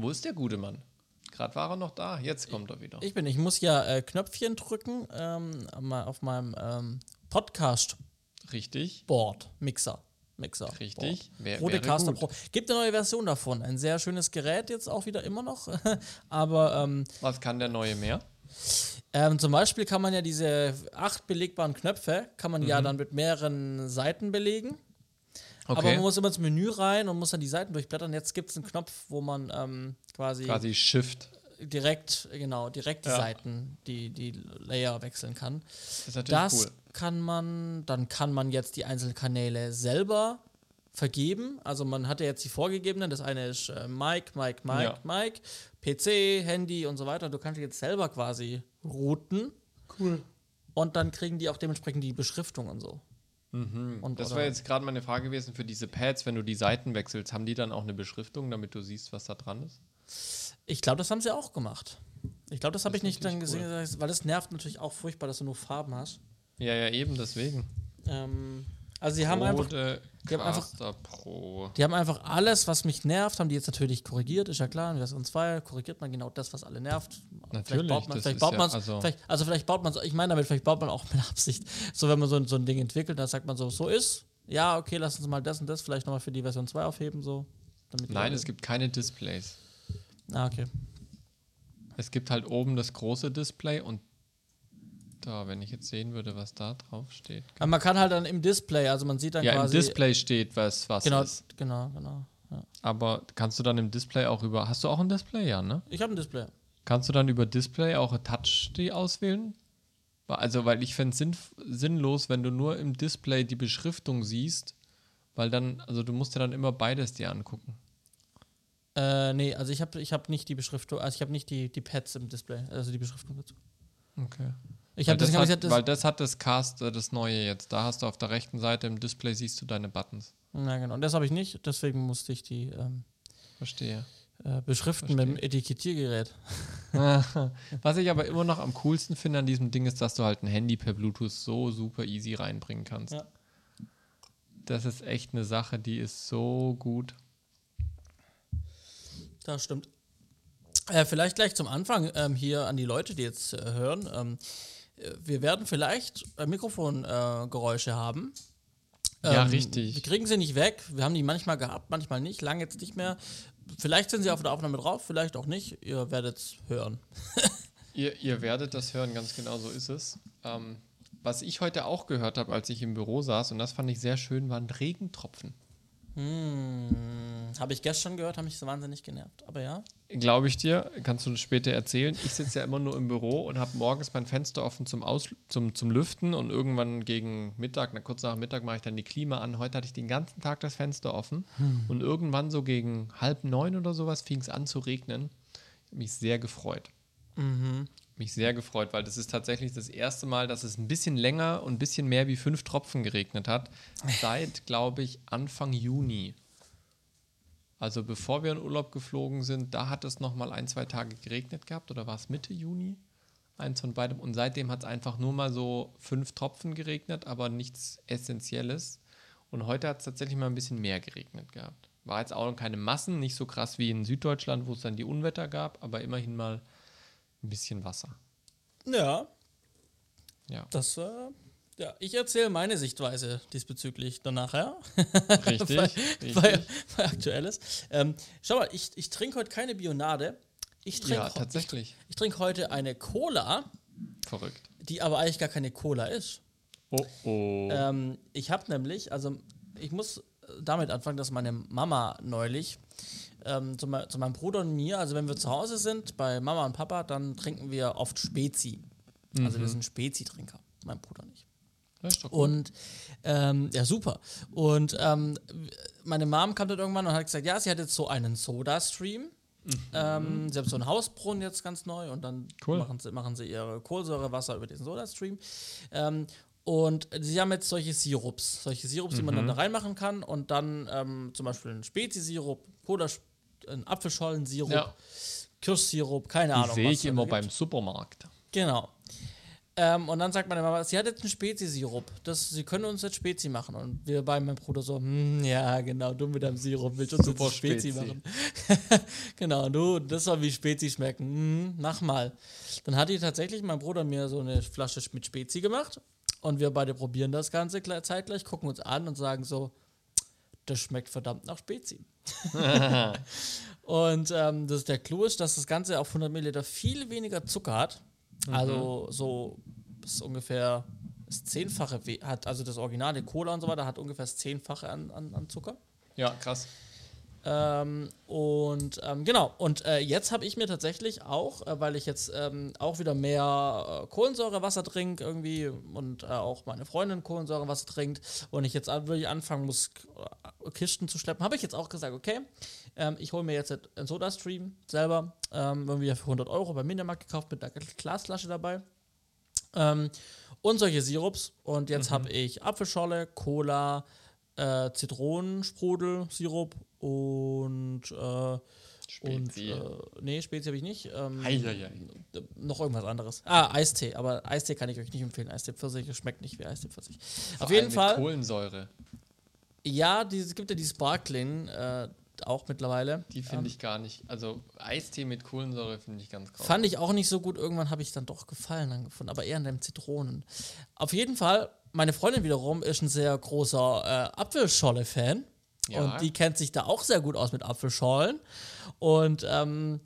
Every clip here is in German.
Wo ist der gute Mann? Gerade war er noch da, jetzt kommt er wieder. Ich bin, ich muss ja äh, Knöpfchen drücken ähm, auf meinem ähm, Podcast-Board, Richtig, Mixer. Mixer. richtig. Wär, Rodecaster. Pro. Gibt eine neue Version davon. Ein sehr schönes Gerät jetzt auch wieder immer noch. Aber ähm, Was kann der neue mehr? ähm, zum Beispiel kann man ja diese acht belegbaren Knöpfe, kann man Mhm. ja dann mit mehreren Seiten belegen. Aber Okay. man muss immer ins Menü rein und muss dann die Seiten durchblättern. Jetzt gibt es einen Knopf, wo man ähm, quasi, Quasi Shift. direkt, genau, direkt die Ja. Seiten, die, die Layer wechseln kann. Das ist natürlich Das cool. kann man, dann kann man jetzt die einzelnen Kanäle selber vergeben. Also man hat ja jetzt die vorgegebenen. Das eine ist äh, Mic, Mic, Mic, Ja. Mic, PC, Handy und so weiter. Du kannst jetzt selber quasi routen. Cool. Und dann kriegen die auch dementsprechend die Beschriftung und so. Und Mhm. Das oder- war jetzt gerade meine Frage gewesen für diese Pads, wenn du die Seiten wechselst, haben die dann auch eine Beschriftung, damit du siehst, was da dran ist? Ich glaube, das haben sie auch gemacht. Ich glaube, das habe Das ich nicht dann gesehen, weil das nervt natürlich auch furchtbar, dass du nur Farben hast. Ja, ja, eben deswegen. Ähm, also sie haben einfach die haben einfach- Pro. Die haben einfach alles, was mich nervt, haben die jetzt natürlich korrigiert, ist ja klar. In Version 2 korrigiert man genau das, was alle nervt. vielleicht Natürlich, baut man vielleicht baut ja- also- vielleicht, also vielleicht baut man ich meine damit, vielleicht baut man auch mit Absicht. So, wenn man so, ein- so ein Ding entwickelt, dann sagt man so, so ist. Ja, okay, lass uns mal das und das vielleicht nochmal für die Version 2 aufheben, so. Nein, es gibt keine Displays. Ah, okay. Es gibt halt oben das große Display und da, wenn ich jetzt sehen würde, was da drauf steht. Aber man kann halt dann im Display, also man sieht dann Ja, im quasi. Display steht, was was Genau, ist. genau, genau. Ja. Aber kannst du dann im Display auch über. Hast du auch ein Display, ja, ne? Ich habe ein Display. Kannst du dann über Display auch Touch die auswählen? Also, weil ich fände es sinn, sinnlos, wenn du nur im Display die Beschriftung siehst, weil dann, also du musst ja dann immer beides dir angucken. Äh, nee, also ich habe ich hab nicht die Beschriftung, also ich habe nicht die, die Pads im Display, also die Beschriftung dazu. Okay. Ich Weil habe das, ich hat, das, weil das hat das Cast, äh, das neue jetzt. Da hast du auf der rechten Seite im Display siehst du deine Buttons. Ja, genau. Und das habe ich nicht, deswegen musste ich die ähm, Verstehe. äh, beschriften mit dem Etikettiergerät. Was ich aber immer noch am coolsten finde an diesem Ding ist, dass du halt ein Handy per Bluetooth so super easy reinbringen kannst. Ja. Das ist echt eine Sache, die ist so gut. Das stimmt. Äh, vielleicht gleich zum Anfang ähm, hier an die Leute, die jetzt äh, hören. Ähm, äh, wir werden vielleicht äh, Mikrofongeräusche äh, haben. Ja, Ähm, richtig. Wir kriegen sie nicht weg. Wir haben die manchmal gehabt, manchmal nicht. Lange jetzt nicht mehr. Vielleicht sind sie auf der Aufnahme drauf, vielleicht auch nicht. Ihr werdet es hören. Ihr, ihr werdet das hören, ganz genau so ist es. Ähm, was ich heute auch gehört habe, als ich im Büro saß, und das fand ich sehr schön, waren Regentropfen. Hm, habe ich gestern gehört, haben mich so wahnsinnig genervt. Aber ja. Glaube ich dir, kannst du später erzählen. Ich sitze ja immer nur im Büro und habe morgens mein Fenster offen zum, Aus zum, zum Lüften und irgendwann gegen Mittag, na, kurz nach Mittag mache ich dann die Klima an. Heute hatte ich den ganzen Tag das Fenster offen und irgendwann so gegen halb neun oder sowas fing es an zu regnen. Ich habe mich sehr gefreut. Mich sehr gefreut, weil das ist tatsächlich das erste Mal, dass es ein bisschen länger und ein bisschen mehr wie fünf Tropfen geregnet hat. Seit, glaube ich, Anfang Juni. Also bevor wir in Urlaub geflogen sind, da hat es noch mal ein, zwei Tage geregnet gehabt oder war es Mitte Juni? Eins von beidem. Und seitdem hat es einfach nur mal so fünf Tropfen geregnet, aber nichts Essentielles. Und heute hat es tatsächlich mal ein bisschen mehr geregnet gehabt. War jetzt auch noch keine Massen, nicht so krass wie in Süddeutschland, wo es dann die Unwetter gab, aber immerhin mal ein bisschen Wasser. Ja, Ja, das, äh, ja, ich erzähle meine Sichtweise diesbezüglich dann nachher. richtig. bei, richtig. bei, bei Aktuelles. Ähm, schau mal, ich, ich trinke heute keine Bionade. Ich trinke ja, tatsächlich. Ich, ich trinke heute eine Cola, Verrückt. die aber eigentlich gar keine Cola ist. Oh oh. Ähm, ich habe nämlich, also ich muss damit anfangen, dass meine Mama neulich ähm, zu, me zu meinem Bruder und mir, also wenn wir zu Hause sind, bei Mama und Papa, dann trinken wir oft Spezi. Also wir sind Spezi-Trinker, mein Bruder nicht. Und ähm, ja, super. Und ähm, meine Mom kam dann irgendwann und hat gesagt, ja, sie hat jetzt so einen Soda-Stream. Ähm, sie hat so einen Hausbrunnen jetzt ganz neu und dann Cool. machen, sie, machen sie ihre Kohlensäurewasser über diesen Soda-Stream. Ähm, und sie haben jetzt solche Sirups, solche Sirups, die man dann da reinmachen kann und dann ähm, zum Beispiel einen Spezi-Sirup, Cola, einen Apfelschollensirup, Ja. Kirschsirup, keine Die Ahnung. sehe ich immer beim Supermarkt. Genau. Ähm, und dann sagt meine Mama, sie hat jetzt einen Spezi-Sirup. Das, sie können uns jetzt Spezi machen. Und wir bei meinem Bruder so, hm, ja, genau, du mit deinem Sirup willst uns Super jetzt Spezi, Spezi. machen. genau, du, das soll wie Spezi schmecken. Hm, mach mal. Dann hat die tatsächlich mein Bruder mir so eine Flasche mit Spezi gemacht. Und wir beide probieren das Ganze gleich- zeitgleich, gucken uns an und sagen so, das schmeckt verdammt nach Spezi. und ähm, das der Clou ist, dass das Ganze auf 100 Milliliter viel weniger Zucker hat. Also so ist ungefähr das Zehnfache hat, also das originale Cola und so weiter hat ungefähr das Zehnfache an, an, an Zucker. Ja, krass. Ähm, und ähm, genau, und äh, jetzt habe ich mir tatsächlich auch, äh, weil ich jetzt ähm, auch wieder mehr äh, Kohlensäurewasser trinke irgendwie und äh, auch meine Freundin Kohlensäurewasser trinkt und ich jetzt wirklich anfangen muss, äh, Kisten zu schleppen, habe ich jetzt auch gesagt, okay, ähm, ich hole mir jetzt einen Soda-Stream selber, ähm, irgendwie für 100 Euro beim Mediamarkt gekauft mit einer Glasflasche dabei. Ähm, und solche Sirups. Und jetzt habe ich Apfelschorle, Cola, äh, Zitronensprudel, Sirup und, äh, und Spezi. äh, nee, Spezi habe ich nicht. Ähm, Heieiei. äh, noch irgendwas anderes. Ah, Eistee, aber Eistee kann ich euch nicht empfehlen. Eistee Pfirsich schmeckt nicht wie Eistee Pfirsich. Vor Auf jeden Fall. Kohlensäure. Ja, die, es gibt ja die Sparkling äh, auch mittlerweile. Die finde ich gar nicht. Also Eistee mit Kohlensäure finde ich ganz krass. Fand ich auch nicht so gut. Irgendwann habe ich dann doch Gefallen angefunden, aber eher an dem Zitronen. Auf jeden Fall, meine Freundin wiederum ist ein sehr großer äh, Apfelscholle-Fan. Ja. Und die kennt sich da auch sehr gut aus mit Apfelschorlen. Und ähm,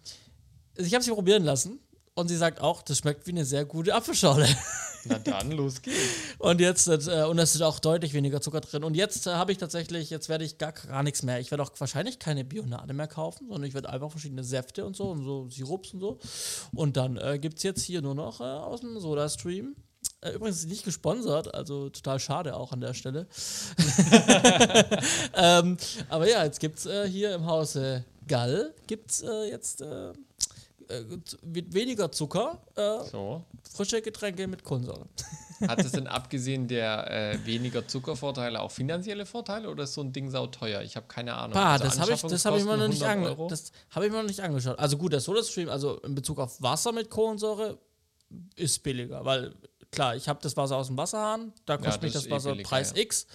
ich habe sie probieren lassen. Und sie sagt auch, das schmeckt wie eine sehr gute Apfelschorle. Na dann, los geht's. Und jetzt, äh, und es ist auch deutlich weniger Zucker drin. Und jetzt äh, habe ich tatsächlich, jetzt werde ich gar, gar nichts mehr. Ich werde auch wahrscheinlich keine Bionade mehr kaufen, sondern ich werde einfach verschiedene Säfte und so und so Sirups und so. Und dann äh, gibt es jetzt hier nur noch äh, aus dem Soda-Stream. Äh, übrigens nicht gesponsert, also total schade auch an der Stelle. ähm, aber ja, jetzt gibt es äh, hier im Hause Gall, gibt es äh, jetzt äh, äh, mit weniger Zucker, äh, So. frische Getränke mit Kohlensäure. Hat es denn abgesehen der äh, weniger Zuckervorteile auch finanzielle Vorteile oder ist so ein Ding sauteuer? Ich habe keine Ahnung. Bah, Also das habe ich, das hab ich mir noch nicht, Anschaffungskosten 100 ange Euro? das hab ich mir noch nicht angeschaut. Also gut, der SodaStream, also in Bezug auf Wasser mit Kohlensäure, ist billiger, weil klar, ich habe das Wasser aus dem Wasserhahn, da kostet das mich das eh Wasser billiger, Preis ja. X.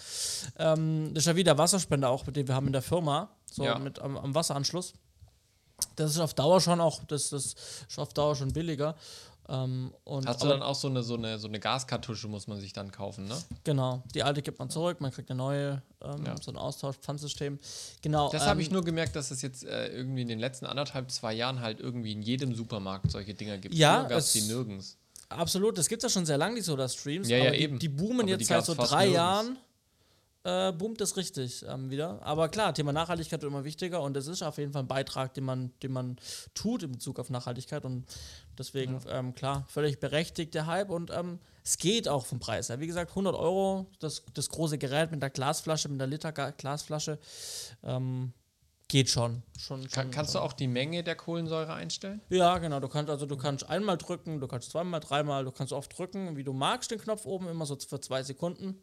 Ähm, das ist ja wie der Wasserspender auch, den wir haben in der Firma, so Ja. mit am, am Wasseranschluss. Das ist auf Dauer schon auch, das, das ist auf Dauer schon billiger. Ähm, und Hast du dann auch so eine, so, eine, so eine Gaskartusche, muss man sich dann kaufen, ne? Genau, die alte gibt man zurück, man kriegt eine neue, ähm, Ja. so ein Austausch-Pfandsystem. Genau. Das ähm, habe ich nur gemerkt, dass es jetzt äh, irgendwie in den letzten anderthalb, zwei Jahren halt irgendwie in jedem Supermarkt solche Dinger gibt. Ja, gab es es- die nirgends. Absolut, das gibt es ja schon sehr lange, die Soda-Streams. Ja, ja, die, eben. die boomen Aber jetzt die seit so drei. Jahren. Äh, boomt das richtig ähm, wieder. Aber klar, Thema Nachhaltigkeit wird immer wichtiger und es ist auf jeden Fall ein Beitrag, den man, den man tut in Bezug auf Nachhaltigkeit. Und deswegen, ähm, klar, völlig berechtigt der Hype und ähm, es geht auch vom Preis. her. Wie gesagt, 100 Euro, das, das große Gerät mit der Glasflasche, mit der Liter Glasflasche, ähm, geht schon. schon, schon Kann, kannst du auch die Menge der Kohlensäure einstellen? ja, genau. Du kannst also du kannst einmal drücken, du kannst zweimal, dreimal, du kannst oft drücken, wie du magst, den Knopf oben immer so für zwei Sekunden.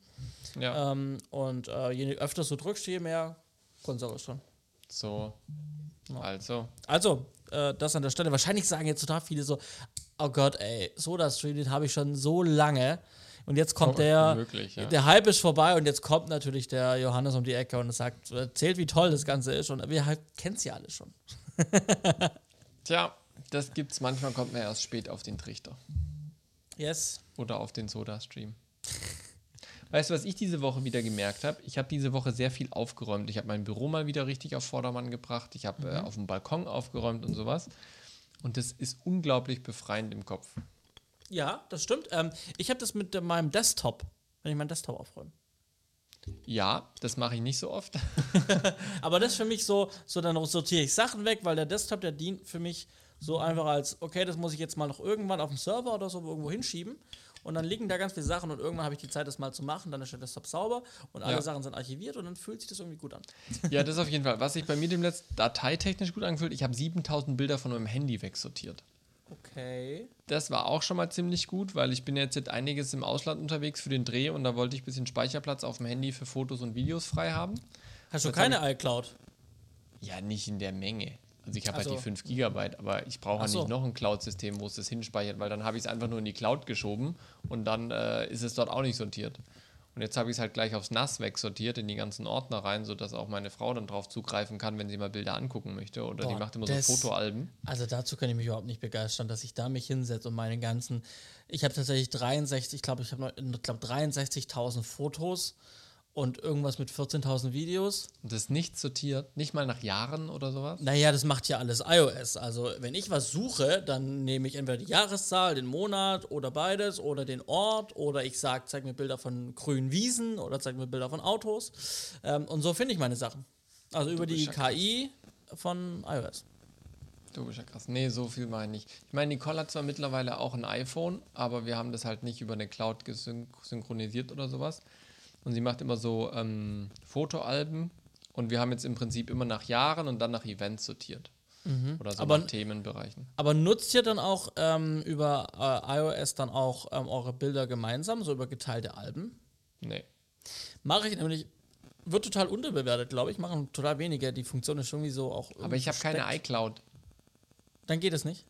Ja. Ähm, und äh, je öfter du drückst, je mehr Kohlensäure ist drin. So. Also. Also, äh, das an der Stelle. Wahrscheinlich sagen jetzt total viele so, oh Gott, ey, Soda Stream, den habe ich schon so lange. Und jetzt kommt der, möglich, ja. der Hype ist vorbei und jetzt kommt natürlich der Johannes um die Ecke und sagt, erzählt, wie toll das Ganze ist. Und wir halt, kennen sie alle schon. Tja, das gibt's manchmal, kommt man erst spät auf den Trichter. Yes. Oder auf den Soda-Stream. Weißt du, was ich diese Woche wieder gemerkt habe? Ich habe diese Woche sehr viel aufgeräumt. Ich habe mein Büro mal wieder richtig auf Vordermann gebracht. Ich habe äh, auf dem Balkon aufgeräumt und sowas. Und das ist unglaublich befreiend im Kopf. Ja, das stimmt. Ähm, ich habe das mit meinem Desktop, wenn ich meinen Desktop aufräume. Ja, das mache ich nicht so oft. Aber das ist für mich so, so dann sortiere ich Sachen weg, weil der Desktop, der dient für mich so einfach als, okay, das muss ich jetzt mal noch irgendwann auf dem Server oder so irgendwo hinschieben. Und dann liegen da ganz viele Sachen und irgendwann habe ich die Zeit, das mal zu machen. Dann ist der Desktop sauber und alle Ja. Sachen sind archiviert und dann fühlt sich das irgendwie gut an. Ja, das auf jeden Fall. Was sich bei mir demnächst dateitechnisch gut angefühlt, ich habe 7000 Bilder von meinem Handy wegsortiert. Okay. Das war auch schon mal ziemlich gut, weil ich bin jetzt seit einiges im Ausland unterwegs für den Dreh und da wollte ich ein bisschen Speicherplatz auf dem Handy für Fotos und Videos frei haben. Hast du Jetzt keine iCloud? Ja, nicht in der Menge. Also ich habe Also- halt die 5 Gigabyte, aber ich brauche halt so. nicht noch ein Cloud-System, wo es das hinspeichert, weil dann habe ich es einfach nur in die Cloud geschoben und dann äh, ist es dort auch nicht sortiert. Und jetzt habe ich es halt gleich aufs NAS wegsortiert, in die ganzen Ordner rein, sodass auch meine Frau dann drauf zugreifen kann, wenn sie mal Bilder angucken möchte. Oder die Boah, macht immer das- so Fotoalben. Also dazu kann ich mich überhaupt nicht begeistern, dass ich da mich hinsetze und meine ganzen. Ich habe tatsächlich 63, ich glaube, ich habe glaub 63.000 Fotos und irgendwas mit 14.000 Videos. Und das nicht sortiert, nicht mal nach Jahren oder sowas. Naja, das macht ja alles iOS. Also, wenn ich was suche, dann nehme ich entweder die Jahreszahl, den Monat oder beides oder den Ort oder ich sage, zeig mir Bilder von grünen Wiesen oder zeig mir Bilder von Autos. Ähm, und so finde ich meine Sachen. Also über die KI von iOS. Du bist ja krass. Nee, so viel meine ich. Ich meine, Nicole hat zwar mittlerweile auch ein iPhone, aber wir haben das halt nicht über eine Cloud synchronisiert oder sowas. Und sie macht immer so ähm, Fotoalben und wir haben jetzt im Prinzip immer nach Jahren und dann nach Events sortiert. Oder so Aber- nach Themenbereichen. Aber nutzt ihr dann auch ähm, über äh, iOS dann auch ähm, eure Bilder gemeinsam, so über geteilte Alben? Nee. Mache ich nämlich, wird total unterbewertet, glaube ich. Machen total wenige. Die Funktion ist irgendwie so auch. Aber ich habe keine iCloud. Dann geht es nicht.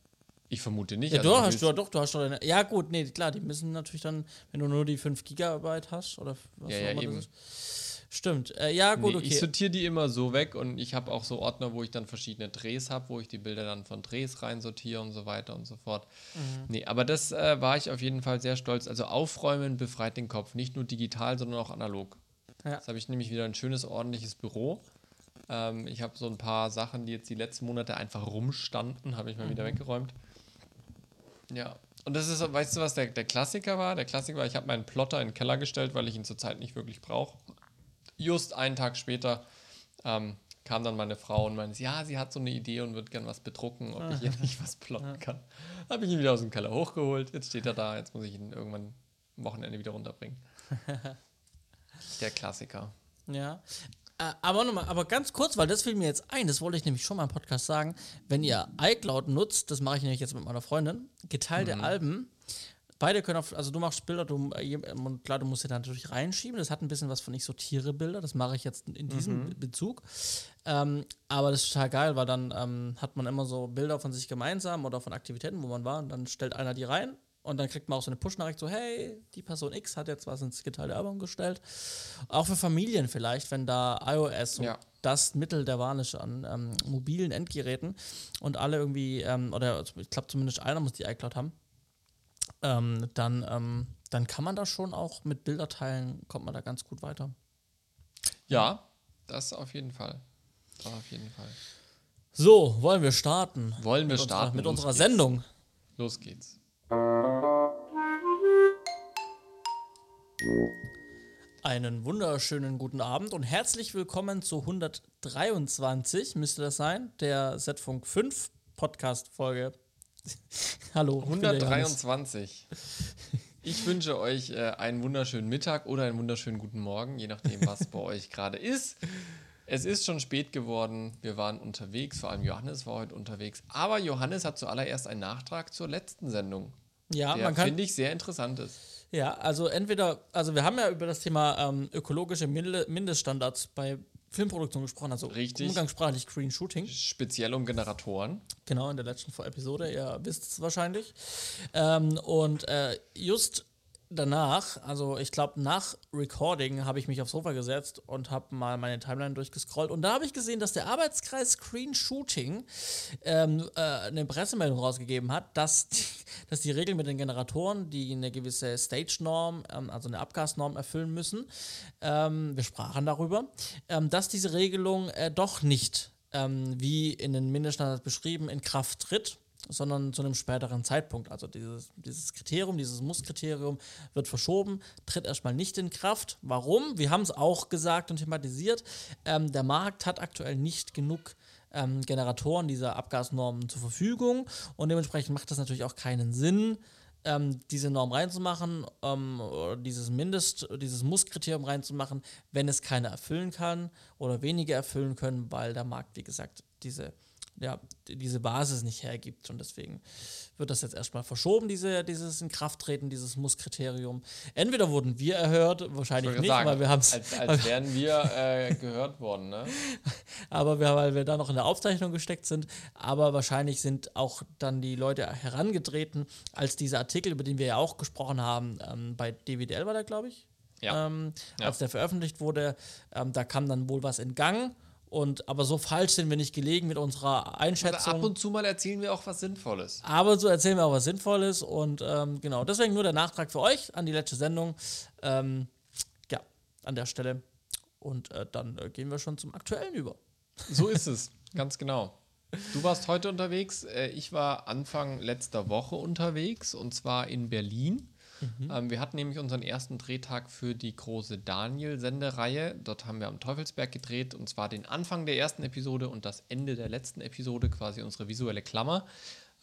Ich vermute nicht. Ja, Also du hast du doch, du hast doch deine. Ja, gut, nee, klar, die müssen natürlich dann, wenn du nur die 5 Gigabyte hast oder was Ja, auch ja, immer eben. das ist. Stimmt. Äh, ja, gut, Nee, Ich okay. sortiere die immer so weg und ich habe auch so Ordner, wo ich dann verschiedene Drehs habe, wo ich die Bilder dann von Drehs reinsortiere und so weiter und so fort. Mhm. Nee, aber das äh, war ich auf jeden Fall sehr stolz. Also aufräumen befreit den Kopf, nicht nur digital, sondern auch analog. Ja. Jetzt habe ich nämlich wieder ein schönes, ordentliches Büro. Ähm, ich habe so ein paar Sachen, die jetzt die letzten Monate einfach rumstanden, habe ich mal Mhm. wieder weggeräumt. Ja. Und das ist, weißt du, was der, der Klassiker war? Der Klassiker war, ich habe meinen Plotter in den Keller gestellt, weil ich ihn zurzeit nicht wirklich brauche. Just einen Tag später ähm, kam dann meine Frau und meinte, ja, sie hat so eine Idee und wird gern was bedrucken, ob ich ihr nicht was plotten kann. Habe ich ihn wieder aus dem Keller hochgeholt. Jetzt steht er da, jetzt muss ich ihn irgendwann am Wochenende wieder runterbringen. Der Klassiker. Ja. Äh, aber nochmal, aber ganz kurz, weil das fiel mir jetzt ein, das wollte ich nämlich schon mal im Podcast sagen. Wenn ihr iCloud nutzt, das mache ich nämlich jetzt mit meiner Freundin, geteilte Alben, beide können auf, also du machst Bilder, du, äh, und klar, du musst sie dann natürlich reinschieben. Das hat ein bisschen was von ich sortiere Bilder, das mache ich jetzt in diesem Bezug. Ähm, aber das ist total geil, weil dann ähm, hat man immer so Bilder von sich gemeinsam oder von Aktivitäten, wo man war, und dann stellt einer die rein. Und dann kriegt man auch so eine Push-Nachricht, so, hey, die Person X hat jetzt was ins geteilte Album gestellt. Auch für Familien vielleicht, wenn da iOS Ja. das Mittel der Wahl ist an ähm, mobilen Endgeräten und alle irgendwie, ähm, oder ich glaube zumindest einer muss die iCloud haben, ähm, dann, ähm, dann kann man da schon auch mit Bilder teilen, kommt man da ganz gut weiter. Ja, das auf jeden Fall. Das auf jeden Fall. So, wollen wir starten? Wollen wir mit starten? Unserer, mit Los unserer geht's. Sendung. Los geht's. Einen wunderschönen guten Abend und herzlich willkommen zu 123, müsste das sein, der Z-Funk 5 Podcast-Folge. Hallo. ich bin der Johannes. 123. Ich wünsche euch äh, einen wunderschönen Mittag oder einen wunderschönen guten Morgen, je nachdem, was bei euch gerade ist. Es ist schon spät geworden. Wir waren unterwegs, vor allem Johannes war heute unterwegs. Aber Johannes hat zuallererst einen Nachtrag zur letzten Sendung, Ja, der man kann, finde ich sehr interessant ist. Ja, also entweder, also wir haben ja über das Thema ähm, ökologische Minde- Mindeststandards bei Filmproduktion gesprochen, also Richtig. umgangssprachlich Green Shooting. Speziell um Generatoren. Genau, in der letzten Episode, ihr wisst es wahrscheinlich. Ähm, und äh, just danach, also ich glaube nach Recording, habe ich mich aufs Sofa gesetzt und habe mal meine Timeline durchgescrollt. Und da habe ich gesehen, dass der Arbeitskreis Screen Shooting ähm, äh, eine Pressemeldung rausgegeben hat, dass die, dass die Regeln mit den Generatoren, die eine gewisse Stage-Norm, ähm, also eine Abgasnorm erfüllen müssen, ähm, wir sprachen darüber, ähm, dass diese Regelung äh, doch nicht ähm, wie in den Mindeststandards beschrieben in Kraft tritt, sondern zu einem späteren Zeitpunkt. Also dieses, dieses Kriterium, dieses Muss-Kriterium wird verschoben, tritt erstmal nicht in Kraft. Warum? Wir haben es auch gesagt und thematisiert. Ähm, der Markt hat aktuell nicht genug ähm, Generatoren dieser Abgasnormen zur Verfügung und dementsprechend macht das natürlich auch keinen Sinn, ähm, diese Norm reinzumachen, ähm, dieses Mindest, dieses Muss-Kriterium reinzumachen, wenn es keiner erfüllen kann oder wenige erfüllen können, weil der Markt, wie gesagt, diese ja, diese Basis nicht hergibt. Und deswegen wird das jetzt erstmal verschoben, diese, dieses Inkrafttreten, dieses Muss-Kriterium. Entweder wurden wir erhört, wahrscheinlich nicht, sagen, weil wir haben es. Als, als wären wir äh, gehört worden, ne? aber wir, weil wir da noch in der Aufzeichnung gesteckt sind. Aber wahrscheinlich sind auch dann die Leute herangetreten, als dieser Artikel, über den wir ja auch gesprochen haben, ähm, bei DWDL war der, glaube ich. Ja. Ähm, ja. Als der veröffentlicht wurde, ähm, da kam dann wohl was in Gang und, aber so falsch sind wir nicht gelegen mit unserer Einschätzung. Oder ab und zu mal erzählen wir auch was Sinnvolles. Aber so erzählen wir auch was Sinnvolles. Und ähm, genau, deswegen nur der Nachtrag für euch an die letzte Sendung. Ähm, ja, an der Stelle. Und äh, dann äh, gehen wir schon zum Aktuellen über. So ist es, ganz genau. Du warst heute unterwegs. Äh, ich war Anfang letzter Woche unterwegs und zwar in Berlin. Mhm. Ähm, wir hatten nämlich unseren ersten Drehtag für die große Daniel-Sendereihe. Dort haben wir am Teufelsberg gedreht und zwar den Anfang der ersten Episode und das Ende der letzten Episode, quasi unsere visuelle Klammer.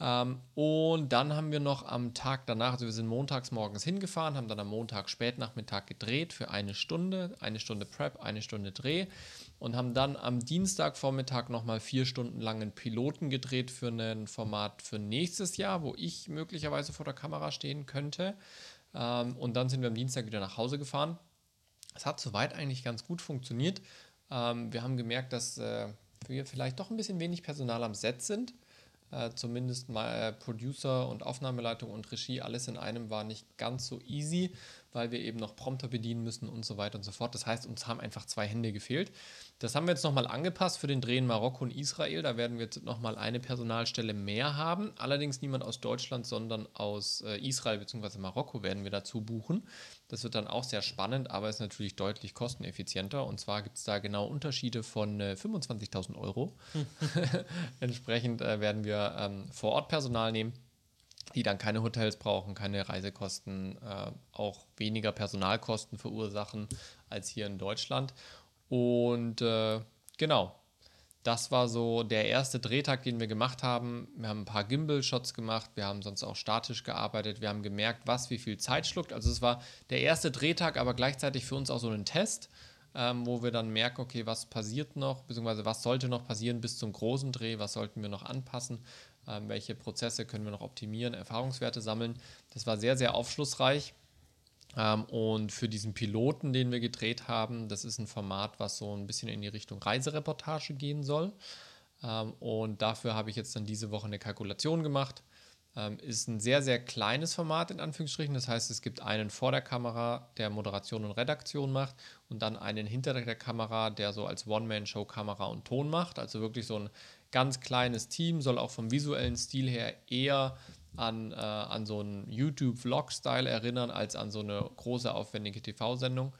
Ähm, und dann haben wir noch am Tag danach, also wir sind montags morgens hingefahren, haben dann am Montag Spätnachmittag gedreht für eine Stunde, eine Stunde Prep, eine Stunde Dreh und haben dann am Dienstagvormittag nochmal vier Stunden lang einen Piloten gedreht für ein Format für nächstes Jahr, wo ich möglicherweise vor der Kamera stehen könnte. Ähm, und dann sind wir am Dienstag wieder nach Hause gefahren. Es hat soweit eigentlich ganz gut funktioniert. Ähm, wir haben gemerkt, dass äh, wir vielleicht doch ein bisschen wenig Personal am Set sind. Äh, zumindest mal äh, Producer und Aufnahmeleitung und Regie, alles in einem war nicht ganz so easy, weil wir eben noch Prompter bedienen müssen und so weiter und so fort. Das heißt, uns haben einfach zwei Hände gefehlt. Das haben wir jetzt nochmal angepasst für den Dreh in Marokko und Israel. Da werden wir jetzt nochmal eine Personalstelle mehr haben. Allerdings niemand aus Deutschland, sondern aus äh, Israel bzw. Marokko werden wir dazu buchen. Das wird dann auch sehr spannend, aber ist natürlich deutlich kosteneffizienter. Und zwar gibt es da genau Unterschiede von äh, 25.000 Euro. Entsprechend äh, werden wir ähm, vor Ort Personal nehmen die dann keine Hotels brauchen, keine Reisekosten, äh, auch weniger Personalkosten verursachen als hier in Deutschland. Und äh, genau, das war so der erste Drehtag, den wir gemacht haben. Wir haben ein paar Gimbal-Shots gemacht, wir haben sonst auch statisch gearbeitet, wir haben gemerkt, was wie viel Zeit schluckt. Also es war der erste Drehtag, aber gleichzeitig für uns auch so ein Test, ähm, wo wir dann merken, okay, was passiert noch, beziehungsweise was sollte noch passieren bis zum großen Dreh, was sollten wir noch anpassen, ähm, welche Prozesse können wir noch optimieren, Erfahrungswerte sammeln. Das war sehr, sehr aufschlussreich. Ähm, und für diesen Piloten, den wir gedreht haben, das ist ein Format, was so ein bisschen in die Richtung Reisereportage gehen soll. Ähm, und dafür habe ich jetzt dann diese Woche eine Kalkulation gemacht. Ähm, ist ein sehr, sehr kleines Format in Anführungsstrichen. Das heißt, es gibt einen vor der Kamera, der Moderation und Redaktion macht und dann einen hinter der Kamera, der so als One-Man-Show Kamera und Ton macht. Also wirklich so ein ganz kleines Team, soll auch vom visuellen Stil her eher an, äh, an so einen YouTube-Vlog-Style erinnern, als an so eine große, aufwendige TV-Sendung.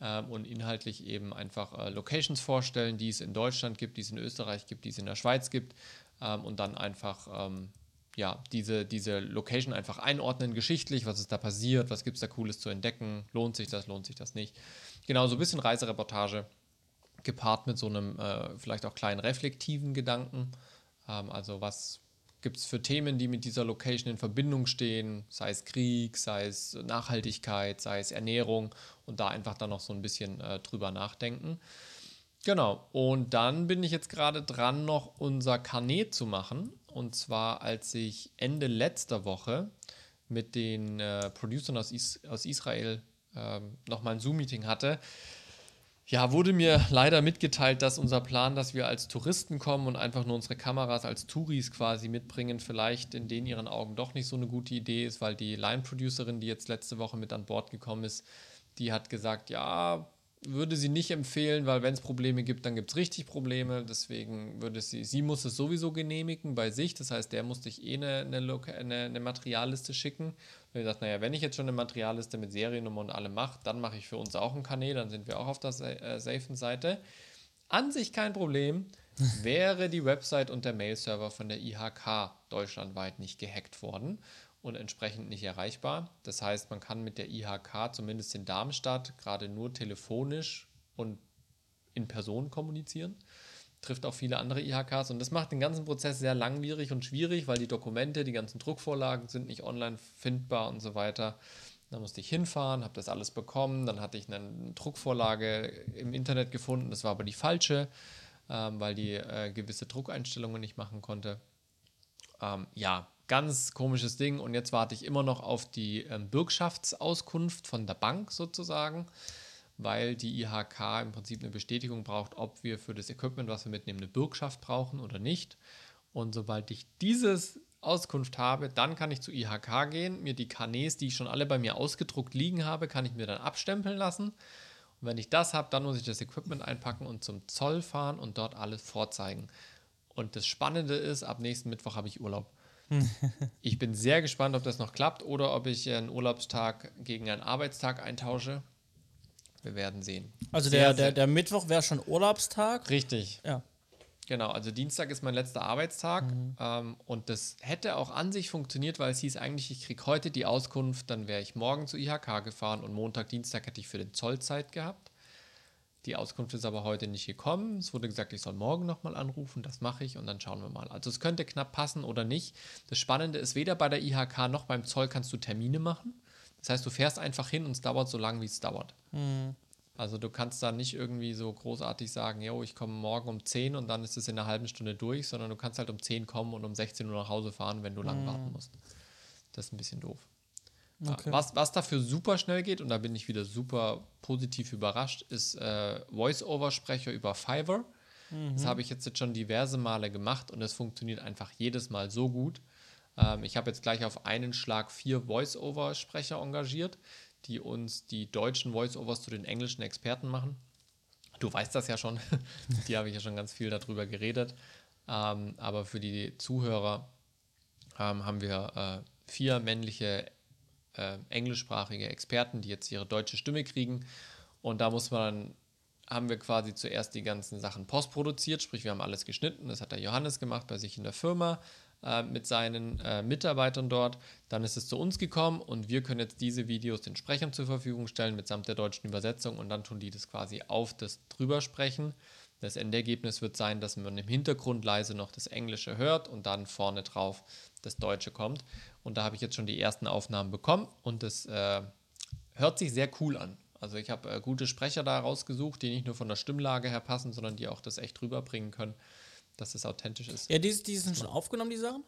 Ähm, und inhaltlich eben einfach äh, Locations vorstellen, die es in Deutschland gibt, die es in Österreich gibt, die es in der Schweiz gibt. Ähm, und dann einfach ähm, ja, diese, diese Location einfach einordnen, geschichtlich, was ist da passiert, was gibt es da Cooles zu entdecken, lohnt sich das, lohnt sich das nicht. Genau, so ein bisschen Reisereportage gepaart mit so einem äh, vielleicht auch kleinen reflektiven Gedanken. Ähm, also was gibt es für Themen, die mit dieser Location in Verbindung stehen, sei es Krieg, sei es Nachhaltigkeit, sei es Ernährung und da einfach dann noch so ein bisschen äh, drüber nachdenken. Genau, und dann bin ich jetzt gerade dran, noch unser Karnet zu machen. Und zwar, als ich Ende letzter Woche mit den äh, Producern aus, Is aus Israel äh, nochmal ein Zoom-Meeting hatte, ja, wurde mir leider mitgeteilt, dass unser Plan, dass wir als Touristen kommen und einfach nur unsere Kameras als Touris quasi mitbringen, vielleicht in den ihren Augen doch nicht so eine gute Idee ist, weil die Line-Producerin, die jetzt letzte Woche mit an Bord gekommen ist, die hat gesagt, ja, würde sie nicht empfehlen, weil wenn es Probleme gibt, dann gibt es richtig Probleme. Deswegen würde sie, sie muss es sowieso genehmigen bei sich. Das heißt, der musste ich eh eine, eine, eine, eine Materialliste schicken. Und ich gesagt, naja, wenn ich jetzt schon eine Materialliste mit Seriennummer und allem mache, dann mache ich für uns auch einen Kanal, dann sind wir auch auf der äh, safen Seite. An sich kein Problem, wäre die Website und der Mail-Server von der IHK deutschlandweit nicht gehackt worden und entsprechend nicht erreichbar. Das heißt, man kann mit der IHK zumindest in Darmstadt gerade nur telefonisch und in Person kommunizieren. Trifft auch viele andere IHKs und das macht den ganzen Prozess sehr langwierig und schwierig, weil die Dokumente, die ganzen Druckvorlagen sind nicht online findbar und so weiter. Da musste ich hinfahren, habe das alles bekommen. Dann hatte ich eine Druckvorlage im Internet gefunden, das war aber die falsche. ähm, weil die äh, gewisse Druckeinstellungen nicht machen konnte. Ähm, ja, ganz komisches Ding. Und jetzt warte ich immer noch auf die ähm, Bürgschaftsauskunft von der Bank sozusagen, weil die IHK im Prinzip eine Bestätigung braucht, ob wir für das Equipment, was wir mitnehmen, eine Bürgschaft brauchen oder nicht. Und sobald ich dieses Auskunft habe, dann kann ich zu IHK gehen, mir die Kanäs, die ich schon alle bei mir ausgedruckt liegen habe, kann ich mir dann abstempeln lassen. Und wenn ich das habe, dann muss ich das Equipment einpacken und zum Zoll fahren und dort alles vorzeigen. Und das Spannende ist, ab nächsten Mittwoch habe ich Urlaub. ich bin sehr gespannt, ob das noch klappt oder ob ich einen Urlaubstag gegen einen Arbeitstag eintausche. Wir werden sehen. Also Sehr, der, der, sehr- der Mittwoch wäre schon Urlaubstag. Richtig. Ja. Genau, also Dienstag ist mein letzter Arbeitstag ähm, und das hätte auch an sich funktioniert, weil es hieß eigentlich, ich kriege heute die Auskunft, dann wäre ich morgen zu IHK gefahren und Montag, Dienstag hätte ich für den Zoll Zeit gehabt. Die Auskunft ist aber heute nicht gekommen. Es wurde gesagt, ich soll morgen nochmal anrufen, das mache ich und dann schauen wir mal. Also es könnte knapp passen oder nicht. Das Spannende ist, weder bei der IHK noch beim Zoll kannst du Termine machen. Das heißt, du fährst einfach hin und es dauert so lange, wie es dauert. Also du kannst da nicht irgendwie so großartig sagen, yo, ich komme morgen um 10 und dann ist es in einer halben Stunde durch, sondern du kannst halt um 10 kommen und um 16 Uhr nach Hause fahren, wenn du lang warten musst. Das ist ein bisschen doof. Okay. Was, was dafür super schnell geht, und da bin ich wieder super positiv überrascht, ist äh, Voice-Over-Sprecher über Fiverr. Das habe ich jetzt, jetzt schon diverse Male gemacht und es funktioniert einfach jedes Mal so gut. Ähm, ich habe jetzt gleich auf einen Schlag vier Voice-Over-Sprecher engagiert, die uns die deutschen Voice-Overs zu den englischen Experten machen. Du weißt das ja schon, die habe ich ja schon ganz viel darüber geredet. Ähm, aber für die Zuhörer ähm, haben wir äh, vier männliche äh, englischsprachige Experten, die jetzt ihre deutsche Stimme kriegen. Und da muss man, haben wir quasi zuerst die ganzen Sachen postproduziert, sprich wir haben alles geschnitten. Das hat der Johannes gemacht bei sich in der Firma äh, mit seinen äh, Mitarbeitern dort. Dann ist es zu uns gekommen und wir können jetzt diese Videos den Sprechern zur Verfügung stellen mitsamt der deutschen Übersetzung und dann tun die das quasi auf das drüber sprechen. Das Endergebnis wird sein, dass man im Hintergrund leise noch das Englische hört und dann vorne drauf das Deutsche kommt. Und da habe ich jetzt schon die ersten Aufnahmen bekommen und das äh, hört sich sehr cool an. Also ich habe äh, gute Sprecher da rausgesucht, die nicht nur von der Stimmlage her passen, sondern die auch das echt rüberbringen können, dass es authentisch ist. Ja, die, die sind schon aufgenommen, die Sachen?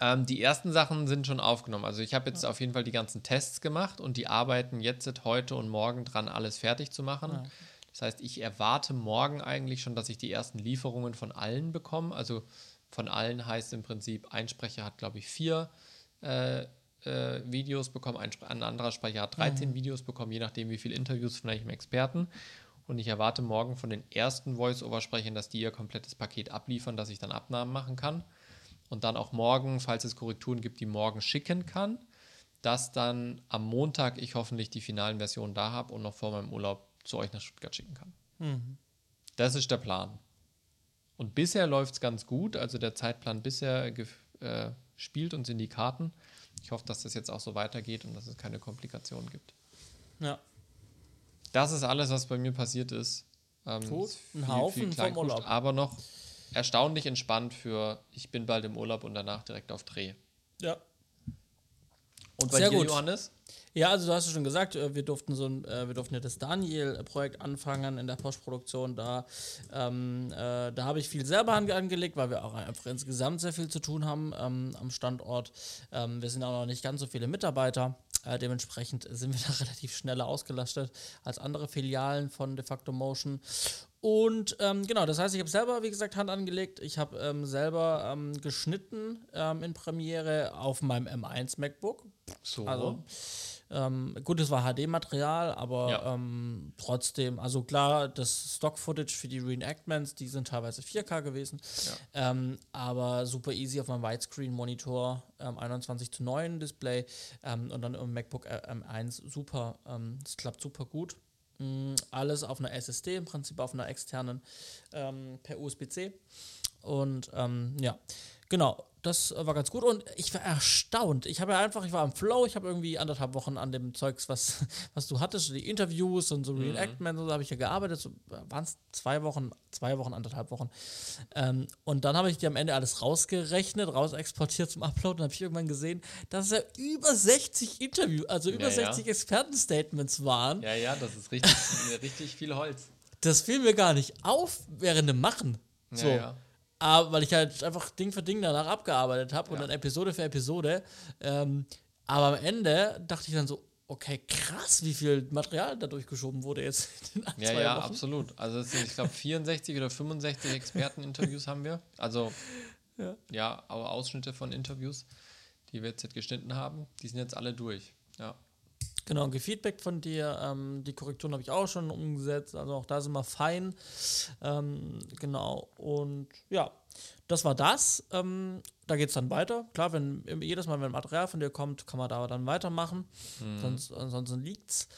Ähm, die ersten Sachen sind schon aufgenommen. Also ich habe jetzt auf jeden Fall die ganzen Tests gemacht und die arbeiten jetzt heute und morgen dran, alles fertig zu machen. Ja. Das heißt, ich erwarte morgen eigentlich schon, dass ich die ersten Lieferungen von allen bekomme. Also von allen heißt im Prinzip, ein Sprecher hat, glaube ich, vier äh, äh, Videos bekommen, ein, ein anderer Sprecher hat 13 Videos bekommen, je nachdem, wie viele Interviews von welchem Experten. Und ich erwarte morgen von den ersten Voice-Over-Sprechern, dass die ihr komplettes Paket abliefern, dass ich dann Abnahmen machen kann. Und dann auch morgen, falls es Korrekturen gibt, die morgen schicken kann, dass dann am Montag ich hoffentlich die finalen Versionen da habe und noch vor meinem Urlaub zu euch nach Stuttgart schicken kann. Mhm. Das ist der Plan. Und bisher läuft es ganz gut. Also der Zeitplan bisher äh, spielt uns in die Karten. Ich hoffe, dass das jetzt auch so weitergeht und dass es keine Komplikationen gibt. Ja. Das ist alles, was bei mir passiert ist. Ähm, ist ein Haufen vom Urlaub. Aber noch erstaunlich entspannt für ich bin bald im Urlaub und danach direkt auf Dreh. Ja. Und bei Sehr dir, gut. Johannes? Ja, also du hast ja schon gesagt, äh, wir durften so ein, äh, wir durften ja das Daniel-Projekt anfangen in der Postproduktion. Da, ähm, äh, da habe ich viel selber ange angelegt, weil wir auch einfach insgesamt sehr viel zu tun haben ähm, am Standort. Ähm, wir sind auch noch nicht ganz so viele Mitarbeiter. Äh, dementsprechend sind wir da relativ schneller ausgelastet als andere Filialen von De facto Motion. Und ähm, genau, das heißt, ich habe selber, wie gesagt, Hand angelegt. Ich habe ähm, selber ähm, geschnitten ähm, in Premiere auf meinem M1 MacBook. So. Also, ähm, gut, es war HD-Material, aber Ja. ähm, trotzdem, also klar, das Stock-Footage für die Reenactments, die sind teilweise 4K gewesen, ähm, aber super easy auf meinem Widescreen-Monitor, ähm, 21 zu 9 Display ähm, und dann im MacBook äh, M1 super, ähm, es klappt super gut. Mm, alles auf einer SSD, im Prinzip auf einer externen ähm, per USB-C. Und ähm, ja, genau, das äh, war ganz gut. Und ich war erstaunt. Ich habe ja einfach, ich war im Flow, ich habe irgendwie anderthalb Wochen an dem Zeugs, was, was du hattest, die Interviews und so Reenactments und so habe ich ja gearbeitet. So, waren es zwei Wochen, zwei Wochen, anderthalb Wochen. Ähm, und dann habe ich dir am Ende alles rausgerechnet, rausexportiert zum Upload und habe ich irgendwann gesehen, dass es ja über 60 Interviews, also über Ja, ja. 60 Expertenstatements waren. Ja, ja, das ist richtig, richtig viel Holz. das fiel mir gar nicht auf während dem Machen. So. Ja, ja. Aber weil ich halt einfach Ding für Ding danach abgearbeitet habe und Ja. dann Episode für Episode. Ähm, aber am Ende dachte ich dann so, okay, krass, wie viel Material da durchgeschoben wurde jetzt in ein, Ja, ja, Wochen. absolut. Also es sind, ich glaube, 64 oder 65 Experteninterviews haben wir. Also Ja. ja, aber Ausschnitte von Interviews, die wir jetzt geschnitten haben, die sind jetzt alle durch. Ja. Genau, gefeedbackt von dir. Ähm, die Korrekturen habe ich auch schon umgesetzt. Also auch da sind wir fein. Ähm, genau. Und ja, das war das. Ähm, da geht es dann weiter. Klar, wenn jedes Mal, wenn Material von dir kommt, kann man da dann weitermachen. Sonst, ansonsten liegt's.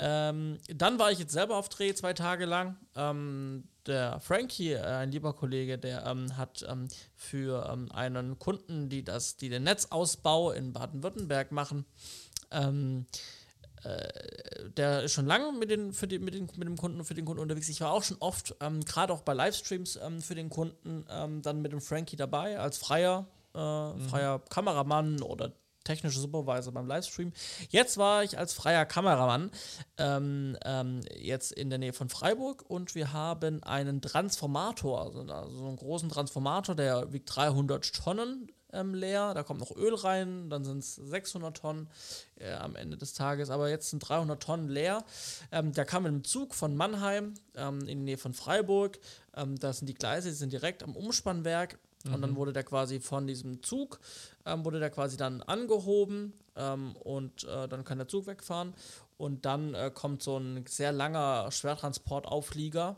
Ähm, dann war ich jetzt selber auf Dreh zwei Tage lang. Ähm, der Frankie, äh, ein lieber Kollege, der ähm, hat ähm, für einen Kunden, die das, die den Netzausbau in Baden-Württemberg machen, ähm, äh, der ist schon lange mit, den, für die, mit, den, mit dem Kunden für den Kunden unterwegs. Ich war auch schon oft, ähm, gerade auch bei Livestreams ähm, für den Kunden, ähm, dann mit dem Frankie dabei, als freier, äh, freier Kameramann oder technischer Supervisor beim Livestream. Jetzt war ich als freier Kameramann ähm, ähm, jetzt in der Nähe von Freiburg und wir haben einen Transformator, also, also so einen großen Transformator, der wiegt 300 Tonnen ähm, leer. Da kommt noch Öl rein, dann sind es 600 Tonnen äh, am Ende des Tages. Aber jetzt sind 300 Tonnen leer. Ähm, der kam mit dem Zug von Mannheim ähm, in die Nähe von Freiburg. Ähm, da sind die Gleise, die sind direkt am Umspannwerk. Und dann wurde der quasi von diesem Zug, ähm, wurde der quasi dann angehoben ähm, und äh, dann kann der Zug wegfahren. Und dann äh, kommt so ein sehr langer Schwertransportauflieger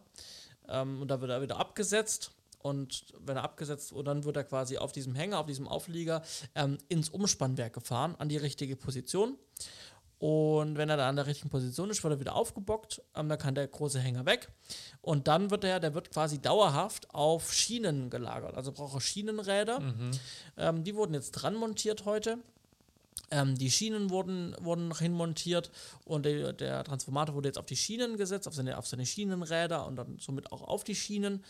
ähm, und da wird er wieder abgesetzt. Und wenn er abgesetzt wurde, dann wird er quasi auf diesem Hänger, auf diesem Auflieger ähm, ins Umspannwerk gefahren, an die richtige Position. Und wenn er da an der richtigen Position ist, wird er wieder aufgebockt. Ähm, dann kann der große Hänger weg. Und dann wird er, der wird quasi dauerhaft auf Schienen gelagert. Also braucht er Schienenräder. Ähm, die wurden jetzt dran montiert heute. Ähm, die Schienen wurden, wurden hinmontiert und der, der Transformator wurde jetzt auf die Schienen gesetzt, auf seine, auf seine Schienenräder und dann somit auch auf die Schienen.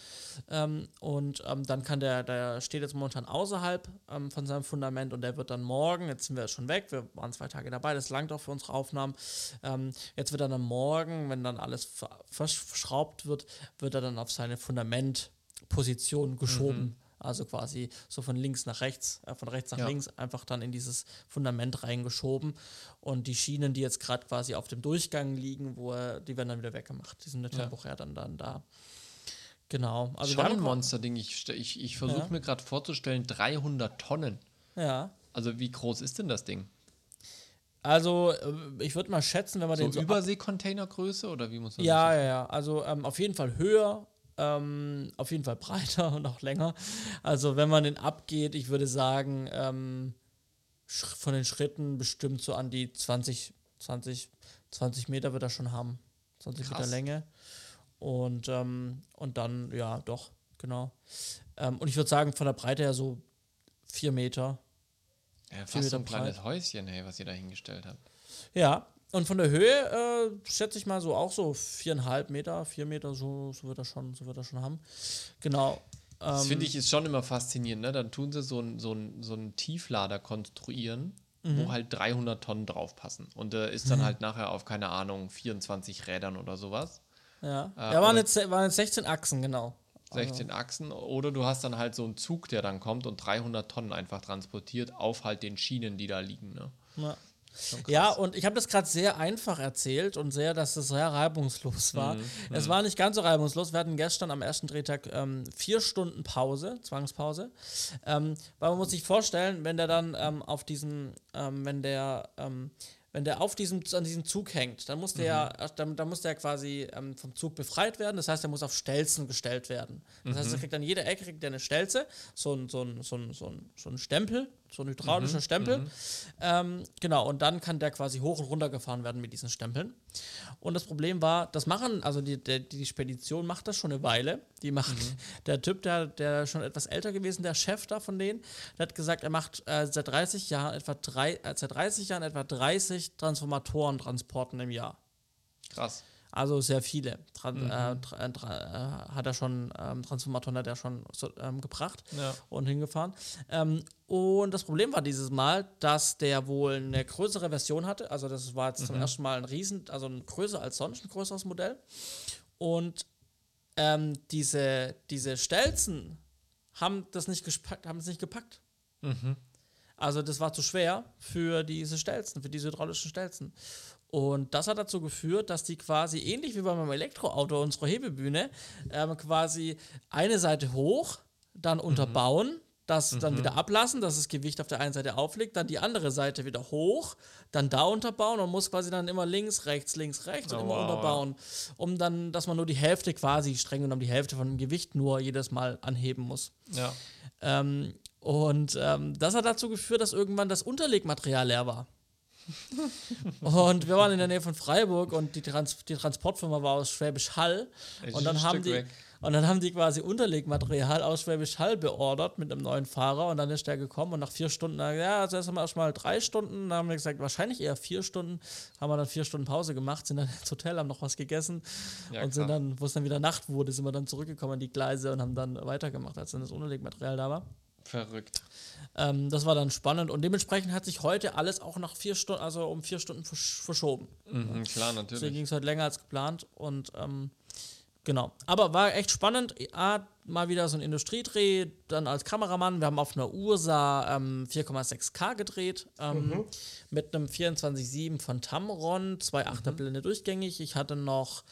Ähm, und ähm, dann kann der, der steht jetzt momentan außerhalb ähm, von seinem Fundament und der wird dann morgen, jetzt sind wir schon weg, wir waren zwei Tage dabei, das langt auch für unsere Aufnahmen. Ähm, jetzt wird er dann morgen, wenn dann alles ver- verschraubt wird, wird er dann auf seine Fundamentposition geschoben. Also quasi so von links nach rechts, äh, von rechts nach Ja. links, einfach dann in dieses Fundament reingeschoben. Und die Schienen, die jetzt gerade quasi auf dem Durchgang liegen, wo er, die werden dann wieder weggemacht. Die sind ja Ja. temporär dann, dann da. Genau. Also Schon wir ein haben- Monsterding. Ich, ich, ich versuche Ja. mir gerade vorzustellen, 300 Tonnen. Ja. Also wie groß ist denn das Ding? Also äh, ich würde mal schätzen, wenn man So den so Überseecontainergröße oder wie muss man Ja, das ja, ja. Also ähm, auf jeden Fall höher, ähm, auf jeden Fall breiter und auch länger. Also wenn man den abgeht, ich würde sagen, ähm, von den Schritten bestimmt so an die 20, 20, 20 Meter wird er schon haben. 20 Meter Krass. Länge. Und, ähm, und dann, ja, doch, genau. Ähm, und ich würde sagen, von der Breite her so 4 Meter. Ja, Vier fast so ein Meter kleines Häuschen, hey, was ihr da hingestellt habt. Ja, und von der Höhe äh, schätze ich mal so auch so viereinhalb Meter, vier Meter, so, so wird er schon, so wird er schon haben. Genau. Das Ähm, finde ich ist schon immer faszinierend, ne? Dann tun sie so einen so ein- so einen Tieflader konstruieren, Mhm. wo halt 300 Tonnen draufpassen. Und äh, ist dann halt nachher auf, keine Ahnung, 24 Rädern oder sowas. Ja, Äh, ja waren, jetzt, waren jetzt 16 Achsen, genau. 16 Achsen. Oder du hast dann halt so einen Zug, der dann kommt und 300 Tonnen einfach transportiert auf halt den Schienen, die da liegen, ne? Ja. Krass. Ja, und ich habe das gerade sehr einfach erzählt und sehr, dass es sehr reibungslos war. Es war nicht ganz so reibungslos. Wir hatten gestern am ersten Drehtag ähm, vier Stunden Pause, Zwangspause. Ähm, weil man muss sich vorstellen, wenn der dann ähm, auf diesem, ähm, wenn der, ähm, wenn der auf diesem, an diesem Zug hängt, dann muss der, dann, dann muss der quasi ähm, vom Zug befreit werden. Das heißt, er muss auf Stelzen gestellt werden. Das heißt, er kriegt an jeder Ecke kriegt er eine Stelze, so ein, so ein, so ein, so ein, so ein Stempel, so ein hydraulischer Stempel. Ähm, genau, und dann kann der quasi hoch und runter gefahren werden mit diesen Stempeln. Und das Problem war, das machen, also die, der, die Spedition macht das schon eine Weile. Die macht, der Typ, der, der schon etwas älter gewesen, der Chef da von denen, der hat gesagt, er macht äh, seit 30 Jahren etwa drei, äh, seit 30 Jahren etwa 30 Transformatorentransporten im Jahr. Krass. Also sehr viele. Tran äh, tra äh, äh, hat er schon, ähm, Transformatoren hat er schon ähm, gebracht Ja. und hingefahren. Ähm, und das Problem war dieses Mal, dass der wohl eine größere Version hatte. Also das war jetzt zum ersten Mal ein Riesen, also ein größer als sonst, ein größeres Modell. Und ähm, diese, diese Stelzen haben das nicht gepackt, haben es nicht gepackt. Also das war zu schwer für diese Stelzen, für diese hydraulischen Stelzen. Und das hat dazu geführt, dass die quasi ähnlich wie bei meinem Elektroauto, unsere Hebebühne, ähm, quasi eine Seite hoch, dann unterbauen, das dann wieder ablassen, dass das Gewicht auf der einen Seite aufliegt, dann die andere Seite wieder hoch, dann da unterbauen und muss quasi dann immer links, rechts, links, rechts und Oh, immer wow, unterbauen, um dann, dass man nur die Hälfte quasi, streng genommen die Hälfte von dem Gewicht nur jedes Mal anheben muss. Ja. Ähm, und ähm, das hat dazu geführt, dass irgendwann das Unterlegmaterial leer war. und wir waren in der Nähe von Freiburg und die, Trans die Transportfirma war aus Schwäbisch Hall. Echt Und dann, haben Stück die, weg. und dann haben die quasi Unterlegmaterial aus Schwäbisch Hall beordert mit einem neuen Fahrer und dann ist der gekommen und nach vier Stunden, ja, also erst einmal erstmal drei Stunden, dann haben wir gesagt, wahrscheinlich eher vier Stunden, haben wir dann vier Stunden Pause gemacht, sind dann ins Hotel, haben noch was gegessen Ja, und sind klar. dann, wo es dann wieder Nacht wurde, sind wir dann zurückgekommen an die Gleise und haben dann weitergemacht, als dann das Unterlegmaterial da war. Verrückt. Ähm, das war dann spannend und dementsprechend hat sich heute alles auch nach vier Stunden, also um vier Stunden versch verschoben. Mhm, klar, Deswegen natürlich. ging es heute länger als geplant und ähm, genau. Aber war echt spannend. A, mal wieder so ein Industriedreh, dann als Kameramann. Wir haben auf einer Ursa ähm, 4,6K gedreht ähm, mit einem 24-7 von Tamron, zwei Achterblende durchgängig. Ich hatte noch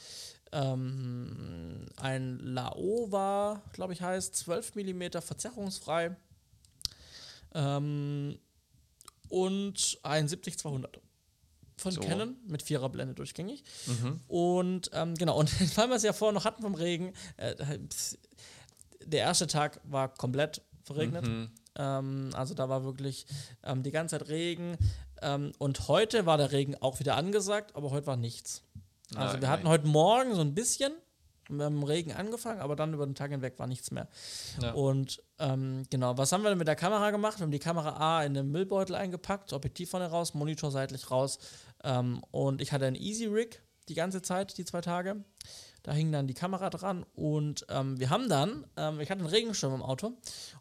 ähm, ein Laowa, glaube ich heißt, 12 mm verzerrungsfrei. Ähm, und ein 70-200 von So. Canon mit vierer Blende durchgängig. Mhm. Und ähm, genau, und weil wir es ja vorher noch hatten vom Regen, äh, der erste Tag war komplett verregnet. Mhm. Ähm, also da war wirklich ähm, die ganze Zeit Regen. Ähm, und heute war der Regen auch wieder angesagt, aber heute war nichts. Also Nein, wir hatten nein. heute Morgen so ein bisschen, mit dem Regen angefangen, aber dann über den Tag hinweg war nichts mehr. Ja. Und ähm, genau, was haben wir denn mit der Kamera gemacht? Wir haben die Kamera A in den Müllbeutel eingepackt, Objektiv vorne raus, Monitor seitlich raus. Ähm, und ich hatte einen Easy Rig die ganze Zeit, die zwei Tage. Da hing dann die Kamera dran und ähm, wir haben dann, ähm, ich hatte einen Regenschirm im Auto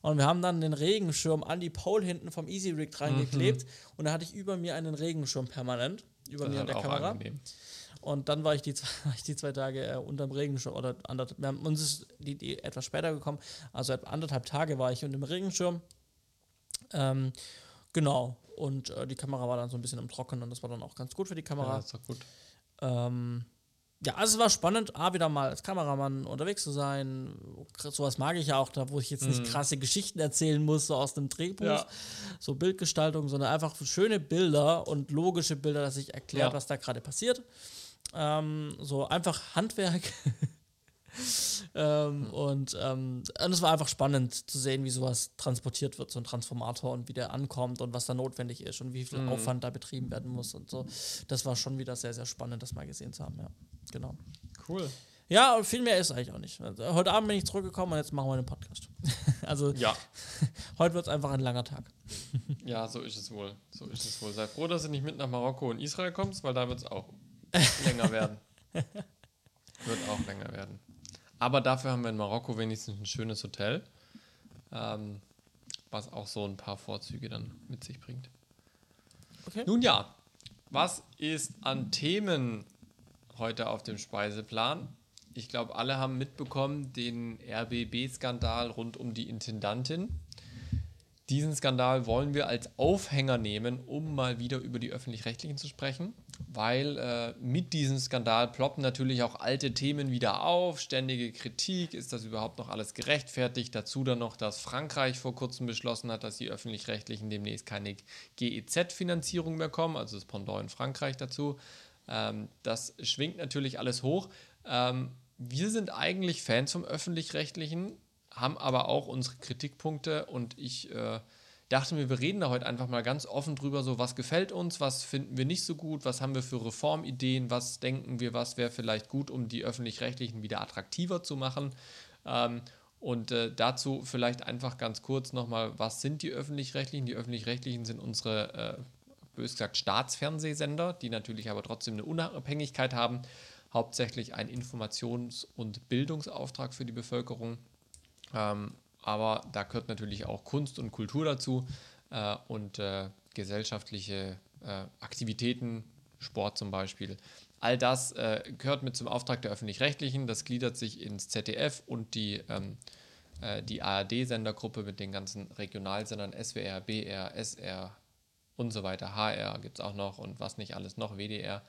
und wir haben dann den Regenschirm an die Pole hinten vom Easy Rig dran geklebt und da hatte ich über mir einen Regenschirm permanent, über Das mir an der Kamera. angenehm. Und dann war ich die, zwei- war ich die zwei Tage äh, unterm Regenschirm oder anderthalb, wir haben, uns ist die, die etwas später gekommen, also anderthalb Tage war ich unter dem Regenschirm. Ähm, genau. Und äh, die Kamera war dann so ein bisschen im Trockenen und das war dann auch ganz gut für die Ja, Kamera. ist doch gut. Ähm, ja, also es war spannend, A, wieder mal als Kameramann unterwegs zu sein. Sowas mag ich ja auch, da wo ich jetzt nicht krasse Geschichten erzählen muss, so aus dem Drehbuch, Ja. so Bildgestaltung, sondern einfach schöne Bilder und logische Bilder, dass sich erklärt, Ja. was da gerade passiert. Ähm, so einfach Handwerk. ähm, und, ähm, und es war einfach spannend zu sehen, wie sowas transportiert wird, so ein Transformator und wie der ankommt und was da notwendig ist und wie viel Aufwand da betrieben werden muss und so. Das war schon wieder sehr, sehr spannend, das mal gesehen zu haben, ja. Genau. Cool. Ja, viel mehr ist eigentlich auch nicht. Also, heute Abend bin ich zurückgekommen und jetzt machen wir einen Podcast. also Ja. heute wird es einfach ein langer Tag. Ja, so ist es wohl. So ist es wohl. Sei froh, dass du nicht mit nach Marokko und Israel kommst, weil da wird es auch länger werden. Wird auch länger werden. Aber dafür haben wir in Marokko wenigstens ein schönes Hotel, ähm, was auch so ein paar Vorzüge dann mit sich bringt. Okay. Nun ja, was ist an Themen heute auf dem Speiseplan? Ich glaube, alle haben mitbekommen den RBB-Skandal rund um die Intendantin. Diesen Skandal wollen wir als Aufhänger nehmen, um mal wieder über die öffentlich-rechtlichen zu sprechen, weil äh, mit diesem Skandal ploppen natürlich auch alte Themen wieder auf, ständige Kritik, ist das überhaupt noch alles gerechtfertigt? Dazu dann noch, dass Frankreich vor kurzem beschlossen hat, dass die öffentlich-rechtlichen demnächst keine GEZ-Finanzierung mehr kommen, also das Pendant in Frankreich dazu. Ähm, das schwingt natürlich alles hoch. Ähm, wir sind eigentlich Fans vom öffentlich-rechtlichen, haben aber auch unsere Kritikpunkte und ich äh, dachte mir, wir reden da heute einfach mal ganz offen drüber, so was gefällt uns, was finden wir nicht so gut, was haben wir für Reformideen, was denken wir, was wäre vielleicht gut, um die öffentlich-rechtlichen wieder attraktiver zu machen. Ähm, und äh, dazu vielleicht einfach ganz kurz nochmal, was sind die öffentlich-rechtlichen? Die öffentlich-rechtlichen sind unsere, äh, bös gesagt, Staatsfernsehsender, die natürlich aber trotzdem eine Unabhängigkeit haben, hauptsächlich ein Informations- und Bildungsauftrag für die Bevölkerung. Ähm, aber da gehört natürlich auch Kunst und Kultur dazu äh, und äh, gesellschaftliche äh, Aktivitäten, Sport zum Beispiel. All das äh, gehört mit zum Auftrag der Öffentlich-Rechtlichen. Das gliedert sich ins ZDF und die, ähm, äh, die ARD-Sendergruppe mit den ganzen Regionalsendern SWR, BR, SR und so weiter. HR gibt es auch noch und was nicht alles noch, WDR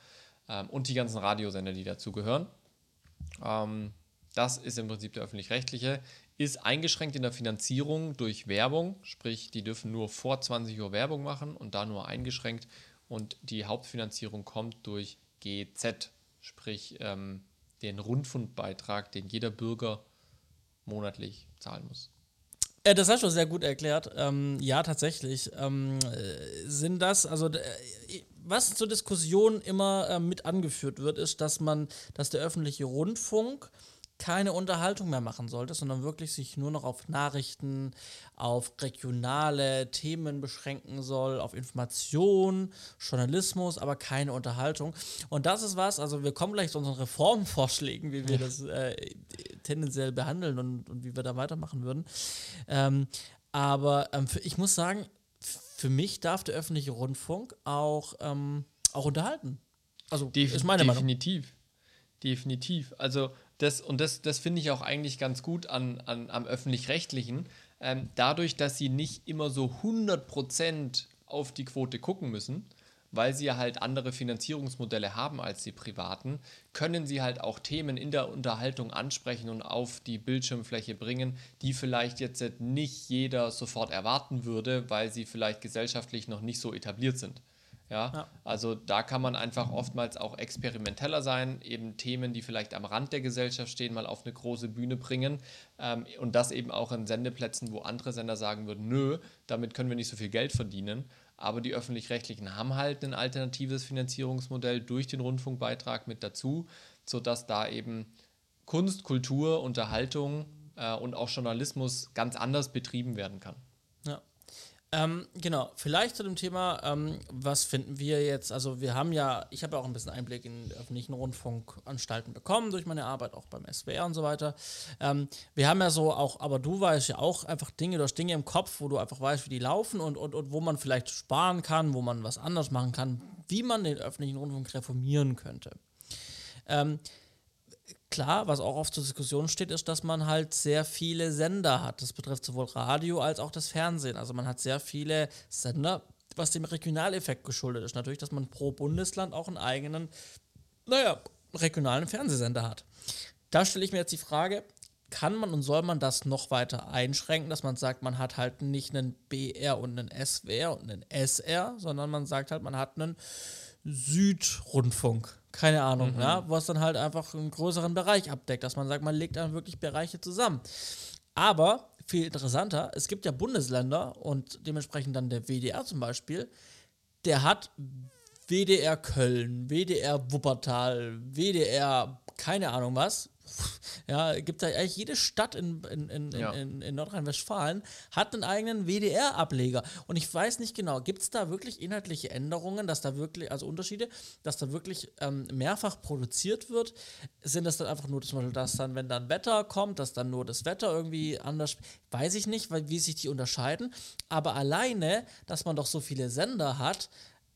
ähm, und die ganzen Radiosender, die dazugehören. Ähm, das ist im Prinzip der öffentlich-rechtliche, ist eingeschränkt in der Finanzierung durch Werbung, sprich, die dürfen nur vor 20 Uhr Werbung machen und da nur eingeschränkt. Und die Hauptfinanzierung kommt durch GZ, sprich ähm, den Rundfunkbeitrag, den jeder Bürger monatlich zahlen muss. Äh, das hast du sehr gut erklärt. Ähm, ja, tatsächlich. Ähm, äh, sind das, also äh, was zur Diskussion immer äh, mit angeführt wird, ist, dass man, dass der öffentliche Rundfunk keine Unterhaltung mehr machen sollte, sondern wirklich sich nur noch auf Nachrichten, auf regionale Themen beschränken soll, auf Information, Journalismus, aber keine Unterhaltung. Und das ist was, also wir kommen gleich zu unseren Reformvorschlägen, wie wir das äh, tendenziell behandeln und, und wie wir da weitermachen würden. Ähm, aber ähm, für, ich muss sagen, für mich darf der öffentliche Rundfunk auch, ähm, auch unterhalten. Also, Def ist meine definitiv. Meinung. Definitiv. Also, das, und das, das finde ich auch eigentlich ganz gut an, an, am Öffentlich-Rechtlichen. Ähm, dadurch, dass sie nicht immer so 100% auf die Quote gucken müssen, weil sie ja halt andere Finanzierungsmodelle haben als die privaten, können sie halt auch Themen in der Unterhaltung ansprechen und auf die Bildschirmfläche bringen, die vielleicht jetzt nicht jeder sofort erwarten würde, weil sie vielleicht gesellschaftlich noch nicht so etabliert sind. Ja? ja? also da kann man einfach oftmals auch experimenteller sein, eben Themen, die vielleicht am Rand der Gesellschaft stehen, mal auf eine große Bühne bringen ähm, und das eben auch in Sendeplätzen, wo andere Sender sagen würden, nö, damit können wir nicht so viel Geld verdienen. Aber die öffentlich-rechtlichen haben halt ein alternatives Finanzierungsmodell durch den Rundfunkbeitrag mit dazu, sodass da eben Kunst, Kultur, Unterhaltung äh, und auch Journalismus ganz anders betrieben werden kann. Ja. Ähm, genau, vielleicht zu dem Thema, ähm, was finden wir jetzt, also wir haben ja, ich habe ja auch ein bisschen Einblick in öffentlichen Rundfunkanstalten bekommen, durch meine Arbeit auch beim SWR und so weiter. Ähm, wir haben ja so auch, aber du weißt ja auch einfach Dinge, du hast Dinge im Kopf, wo du einfach weißt, wie die laufen und, und, und wo man vielleicht sparen kann, wo man was anders machen kann, wie man den öffentlichen Rundfunk reformieren könnte. Ähm, Klar, was auch oft zur Diskussion steht, ist, dass man halt sehr viele Sender hat. Das betrifft sowohl Radio als auch das Fernsehen. Also man hat sehr viele Sender, was dem Regionaleffekt geschuldet ist. Natürlich, dass man pro Bundesland auch einen eigenen, naja, regionalen Fernsehsender hat. Da stelle ich mir jetzt die Frage, kann man und soll man das noch weiter einschränken, dass man sagt, man hat halt nicht einen BR und einen SWR und einen SR, sondern man sagt halt, man hat einen Südrundfunk keine Ahnung, mhm. ja, was dann halt einfach einen größeren Bereich abdeckt, dass man sagt, man legt dann wirklich Bereiche zusammen. Aber viel interessanter, es gibt ja Bundesländer und dementsprechend dann der WDR zum Beispiel, der hat WDR Köln, WDR Wuppertal, WDR keine Ahnung was, ja, gibt da eigentlich jede Stadt in, in, in, ja. in, in Nordrhein-Westfalen hat einen eigenen WDR-Ableger. Und ich weiß nicht genau, gibt es da wirklich inhaltliche Änderungen, dass da wirklich, also Unterschiede, dass da wirklich ähm, mehrfach produziert wird? Sind das dann einfach nur zum Beispiel, dass dann, wenn dann Wetter kommt, dass dann nur das Wetter irgendwie anders, weiß ich nicht, weil, wie sich die unterscheiden. Aber alleine, dass man doch so viele Sender hat,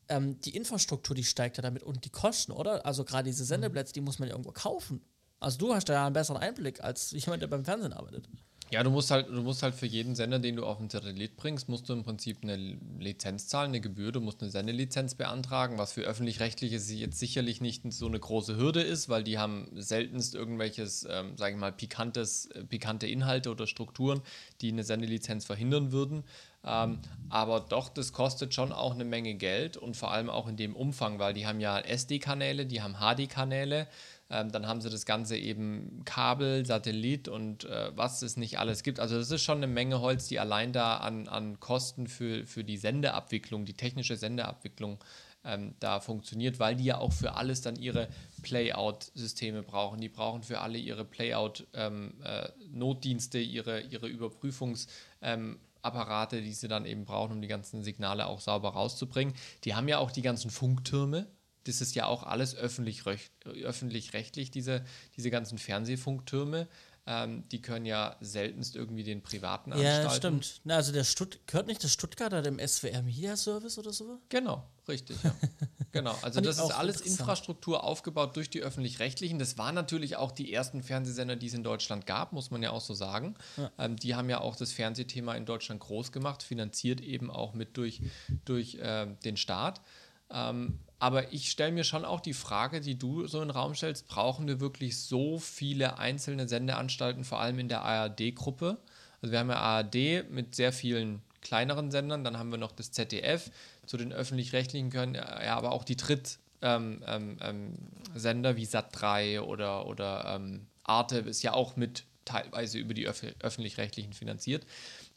ähm, die Infrastruktur, die steigt ja damit und die Kosten, oder? Also gerade diese Sendeplätze, die muss man ja irgendwo kaufen. Also du hast da ja einen besseren Einblick als jemand, der beim Fernsehen arbeitet. Ja, du musst halt, du musst halt für jeden Sender, den du auf den Satellit bringst, musst du im Prinzip eine Lizenz zahlen, eine Gebühr, du musst eine Sendelizenz beantragen, was für öffentlich-rechtliche jetzt sicherlich nicht so eine große Hürde ist, weil die haben seltenst irgendwelches, ähm, sage ich mal, pikantes, äh, pikante Inhalte oder Strukturen, die eine Sendelizenz verhindern würden. Ähm, aber doch, das kostet schon auch eine Menge Geld und vor allem auch in dem Umfang, weil die haben ja SD-Kanäle, die haben HD-Kanäle. Ähm, dann haben sie das Ganze eben Kabel, Satellit und äh, was es nicht alles gibt. Also das ist schon eine Menge Holz, die allein da an, an Kosten für, für die Sendeabwicklung, die technische Sendeabwicklung ähm, da funktioniert, weil die ja auch für alles dann ihre Playout-Systeme brauchen. Die brauchen für alle ihre Playout-Notdienste, ähm, äh, ihre, ihre Überprüfungsapparate, ähm, die sie dann eben brauchen, um die ganzen Signale auch sauber rauszubringen. Die haben ja auch die ganzen Funktürme, das ist ja auch alles öffentlich-rechtlich, öffentlich diese, diese ganzen Fernsehfunktürme. Ähm, die können ja seltenst irgendwie den privaten Anstalten. Ja, stimmt. Na, also der Stutt gehört nicht das Stuttgarter dem SWR Media Service oder so? Genau, richtig, ja. Genau, also das ist alles Infrastruktur aufgebaut durch die öffentlich-rechtlichen. Das waren natürlich auch die ersten Fernsehsender, die es in Deutschland gab, muss man ja auch so sagen. Ja. Ähm, die haben ja auch das Fernsehthema in Deutschland groß gemacht, finanziert eben auch mit durch, durch äh, den Staat. Ähm, aber ich stelle mir schon auch die Frage, die du so in den Raum stellst, brauchen wir wirklich so viele einzelne Sendeanstalten, vor allem in der ARD-Gruppe? Also wir haben ja ARD mit sehr vielen kleineren Sendern, dann haben wir noch das ZDF, zu den öffentlich-rechtlichen gehören ja aber auch die Drittsender ähm, ähm, ähm wie Sat3 oder, oder ähm, Arte ist ja auch mit teilweise über die Öf öffentlich-rechtlichen finanziert.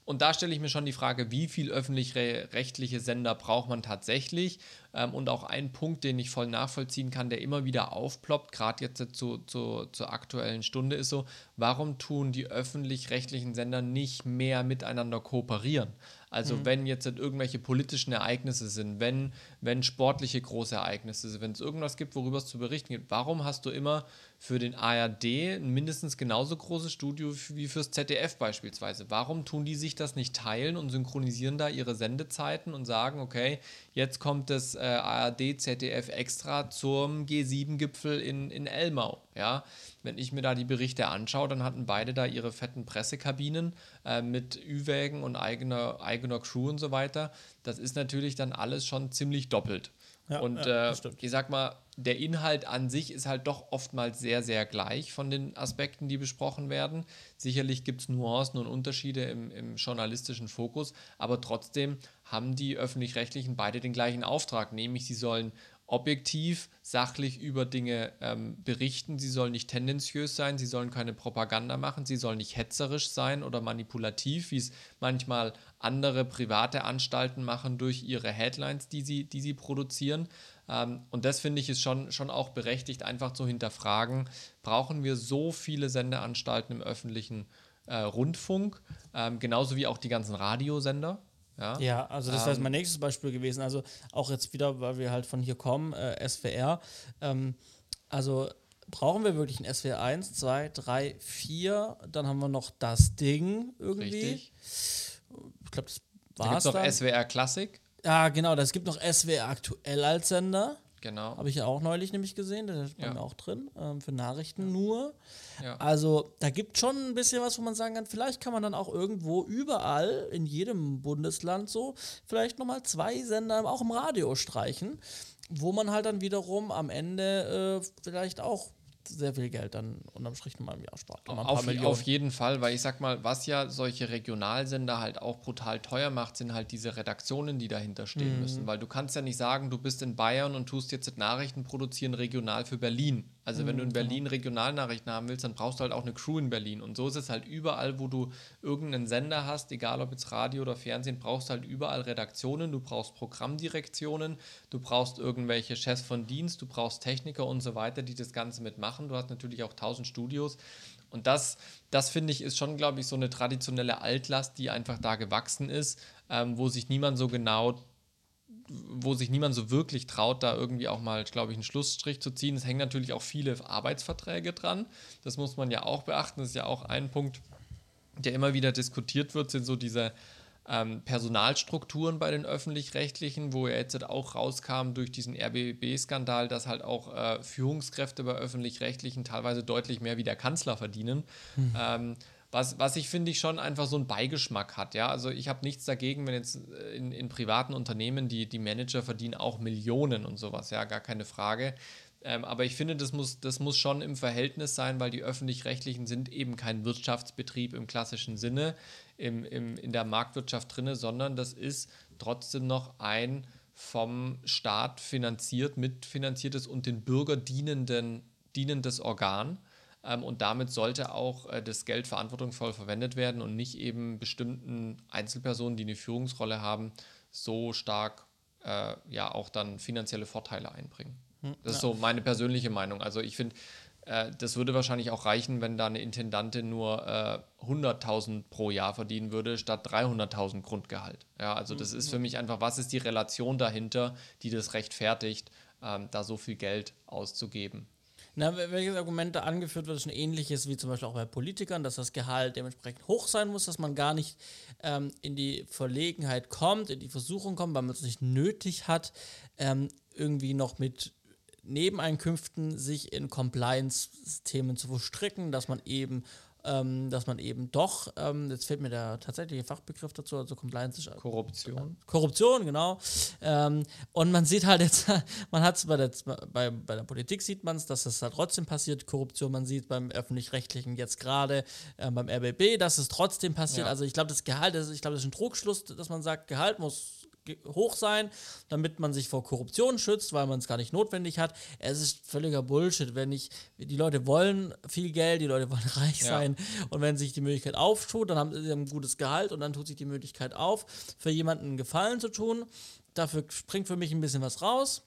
Und da stelle ich mir schon die Frage, wie viel öffentlich-rechtliche Sender braucht man tatsächlich? Ähm, und auch ein Punkt, den ich voll nachvollziehen kann, der immer wieder aufploppt, gerade jetzt zu, zu, zur aktuellen Stunde, ist so, warum tun die öffentlich-rechtlichen Sender nicht mehr miteinander kooperieren? Also mhm. wenn jetzt irgendwelche politischen Ereignisse sind, wenn, wenn sportliche große Ereignisse sind, wenn es irgendwas gibt, worüber es zu berichten gibt, warum hast du immer für den ARD ein mindestens genauso großes Studio wie fürs ZDF beispielsweise? Warum tun die sich das nicht teilen und synchronisieren da ihre Sendezeiten und sagen, okay, jetzt kommt das äh, ARD, ZDF extra zum G7-Gipfel in, in Elmau, ja? wenn ich mir da die Berichte anschaue, dann hatten beide da ihre fetten Pressekabinen äh, mit Ü-Wägen und eigener, eigener Crew und so weiter. Das ist natürlich dann alles schon ziemlich doppelt. Ja, und ja, äh, ich sag mal, der Inhalt an sich ist halt doch oftmals sehr, sehr gleich von den Aspekten, die besprochen werden. Sicherlich gibt es Nuancen und Unterschiede im, im, journalistischen Fokus, aber trotzdem haben die öffentlich-rechtlichen beide den gleichen Auftrag, nämlich sie sollen objektiv, sachlich über Dinge ähm, berichten. Sie sollen nicht tendenziös sein, sie sollen keine Propaganda machen, sie sollen nicht hetzerisch sein oder manipulativ, wie es manchmal andere private Anstalten machen durch ihre Headlines, die sie, die sie produzieren. Ähm, und das finde ich ist schon, schon auch berechtigt, einfach zu hinterfragen, brauchen wir so viele Sendeanstalten im öffentlichen äh, Rundfunk, ähm, genauso wie auch die ganzen Radiosender. Ja, ja also das ähm, wäre mein nächstes Beispiel gewesen. Also auch jetzt wieder, weil wir halt von hier kommen, äh, SWR. Ähm, also brauchen wir wirklich ein SWR 1, 2, 3, 4. Dann haben wir noch das Ding irgendwie. Richtig. Ich glaube, das war es. Da gibt noch SWR Classic. Ja, genau. Das gibt noch SWR aktuell als Sender. Genau. Habe ich ja auch neulich nämlich gesehen, da ist bei ja. mir auch drin, ähm, für Nachrichten nur. Ja. Also da gibt schon ein bisschen was, wo man sagen kann, vielleicht kann man dann auch irgendwo überall in jedem Bundesland so vielleicht nochmal zwei Sender auch im Radio streichen, wo man halt dann wiederum am Ende äh, vielleicht auch sehr viel Geld dann unterm Strich nochmal im Jahr spart. Auf, auf, jeden Fall, weil ich sag mal, was ja solche Regionalsender halt auch brutal teuer macht, sind halt diese Redaktionen, die dahinter stehen mhm. müssen. Weil du kannst ja nicht sagen, du bist in Bayern und tust jetzt Nachrichten produzieren regional für Berlin. Also wenn du in mhm, Berlin genau. Regionalnachrichten haben willst, dann brauchst du halt auch eine Crew in Berlin. Und so ist es halt überall, wo du irgendeinen Sender hast, egal ob jetzt Radio oder Fernsehen, brauchst du halt überall Redaktionen, du brauchst Programmdirektionen, du brauchst irgendwelche Chefs von Dienst, du brauchst Techniker und so weiter, die das Ganze mitmachen. Du hast natürlich auch tausend Studios. Und das, das finde ich, ist schon, glaube ich, so eine traditionelle Altlast, die einfach da gewachsen ist, ähm, wo sich niemand so genau wo sich niemand so wirklich traut, da irgendwie auch mal, glaube ich, einen Schlussstrich zu ziehen. Es hängen natürlich auch viele Arbeitsverträge dran. Das muss man ja auch beachten. Das ist ja auch ein Punkt, der immer wieder diskutiert wird, sind so diese ähm, Personalstrukturen bei den öffentlich-rechtlichen, wo ja jetzt auch rauskam durch diesen RBB-Skandal, dass halt auch äh, Führungskräfte bei öffentlich-rechtlichen teilweise deutlich mehr wie der Kanzler verdienen. Mhm. Ähm, was, was ich finde ich schon einfach so einen Beigeschmack hat. Ja? Also ich habe nichts dagegen, wenn jetzt äh, in, in privaten Unternehmen die, die Manager verdienen auch Millionen und sowas, ja, gar keine Frage. Ähm, aber ich finde, das muss, das muss schon im Verhältnis sein, weil die öffentlich-rechtlichen sind eben kein Wirtschaftsbetrieb im klassischen Sinne, im, im, in der Marktwirtschaft drin, sondern das ist trotzdem noch ein vom Staat finanziert, mitfinanziertes und den Bürger dienenden, dienendes Organ. Ähm, und damit sollte auch äh, das Geld verantwortungsvoll verwendet werden und nicht eben bestimmten Einzelpersonen, die eine Führungsrolle haben, so stark äh, ja auch dann finanzielle Vorteile einbringen. Hm, das ist so meine persönliche Meinung. Also ich finde, äh, das würde wahrscheinlich auch reichen, wenn da eine Intendantin nur äh, 100.000 pro Jahr verdienen würde, statt 300.000 Grundgehalt. Ja, also das ist für mich einfach, was ist die Relation dahinter, die das rechtfertigt, ähm, da so viel Geld auszugeben. Na, welches Argument da angeführt wird, ist ein ähnliches wie zum Beispiel auch bei Politikern, dass das Gehalt dementsprechend hoch sein muss, dass man gar nicht ähm, in die Verlegenheit kommt, in die Versuchung kommt, weil man es nicht nötig hat, ähm, irgendwie noch mit Nebeneinkünften sich in Compliance-Themen zu verstricken, dass man eben ähm, dass man eben doch, ähm, jetzt fehlt mir der tatsächliche Fachbegriff dazu, also Compliance ist Korruption. Korruption, genau. Ähm, und man sieht halt jetzt, man hat es bei der, bei, bei der Politik sieht man es, dass es halt trotzdem passiert, Korruption, man sieht beim öffentlich-rechtlichen jetzt gerade äh, beim RBB, dass es trotzdem passiert. Ja. Also ich glaube, das Gehalt, das, ich glaube, das ist ein Trugschluss, dass man sagt, Gehalt muss hoch sein, damit man sich vor Korruption schützt, weil man es gar nicht notwendig hat. Es ist völliger Bullshit, wenn ich, die Leute wollen viel Geld, die Leute wollen reich ja. sein und wenn sich die Möglichkeit auftut, dann haben sie ein gutes Gehalt und dann tut sich die Möglichkeit auf, für jemanden einen Gefallen zu tun. Dafür springt für mich ein bisschen was raus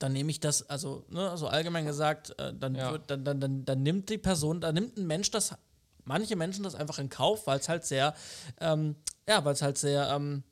dann nehme ich das, also ne, so allgemein gesagt, äh, dann, ja. wird, dann, dann, dann, dann nimmt die Person, dann nimmt ein Mensch das, manche Menschen das einfach in Kauf, weil es halt sehr, ähm, ja, weil es halt sehr, ähm,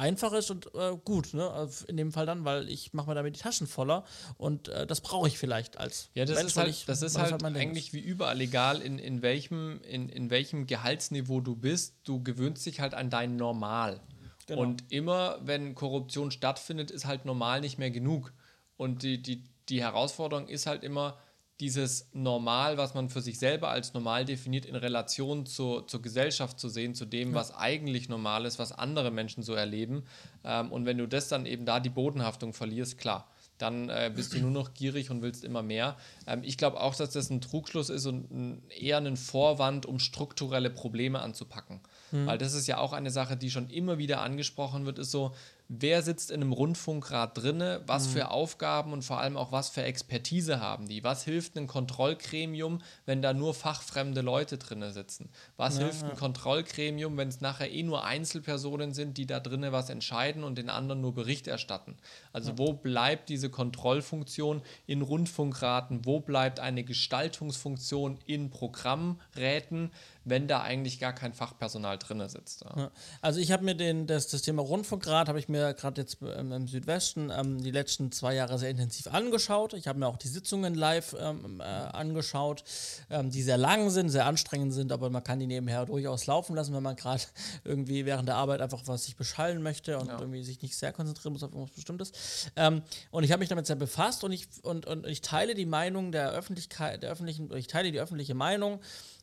einfach ist und äh, gut, ne? Also in dem Fall dann, weil ich mache mir damit die Taschen voller und äh, das brauche ich vielleicht als Ja, das Mensch, ist halt, ich, das ist halt, halt eigentlich wie überall egal, in, in, welchem, in, in welchem Gehaltsniveau du bist, du gewöhnst dich halt an dein Normal. Genau. Und immer, wenn Korruption stattfindet, ist halt normal nicht mehr genug. Und die, die, die Herausforderung ist halt immer, dieses Normal, was man für sich selber als normal definiert, in Relation zur, zur Gesellschaft zu sehen, zu dem, ja. was eigentlich normal ist, was andere Menschen so erleben. Ähm, und wenn du das dann eben da die Bodenhaftung verlierst, klar, dann äh, bist du nur noch gierig und willst immer mehr. Ähm, ich glaube auch, dass das ein Trugschluss ist und ein, eher ein Vorwand, um strukturelle Probleme anzupacken. Mhm. Weil das ist ja auch eine Sache, die schon immer wieder angesprochen wird, ist so, wer sitzt in einem Rundfunkrat drinne, was mhm. für Aufgaben und vor allem auch was für Expertise haben die? Was hilft ein Kontrollgremium, wenn da nur fachfremde Leute drinne sitzen? Was ja, hilft ein ja. Kontrollgremium, wenn es nachher eh nur Einzelpersonen sind, die da drinne was entscheiden und den anderen nur Bericht erstatten? Also ja. wo bleibt diese Kontrollfunktion in Rundfunkraten? Wo bleibt eine Gestaltungsfunktion in Programmräten? Wenn da eigentlich gar kein Fachpersonal drin sitzt. Ja. Also ich habe mir den, das, das Thema Rundfunkrat, habe ich mir gerade jetzt ähm, im Südwesten ähm, die letzten zwei Jahre sehr intensiv angeschaut. Ich habe mir auch die Sitzungen live ähm, äh, angeschaut, ähm, die sehr lang sind, sehr anstrengend sind, aber man kann die nebenher durchaus laufen lassen, wenn man gerade irgendwie während der Arbeit einfach was sich beschallen möchte und ja. irgendwie sich nicht sehr konzentrieren muss auf irgendwas Bestimmtes. Ähm, und ich habe mich damit sehr befasst und ich, und, und ich teile die Meinung der Öffentlichkeit, der öffentlichen, ich teile die öffentliche Meinung,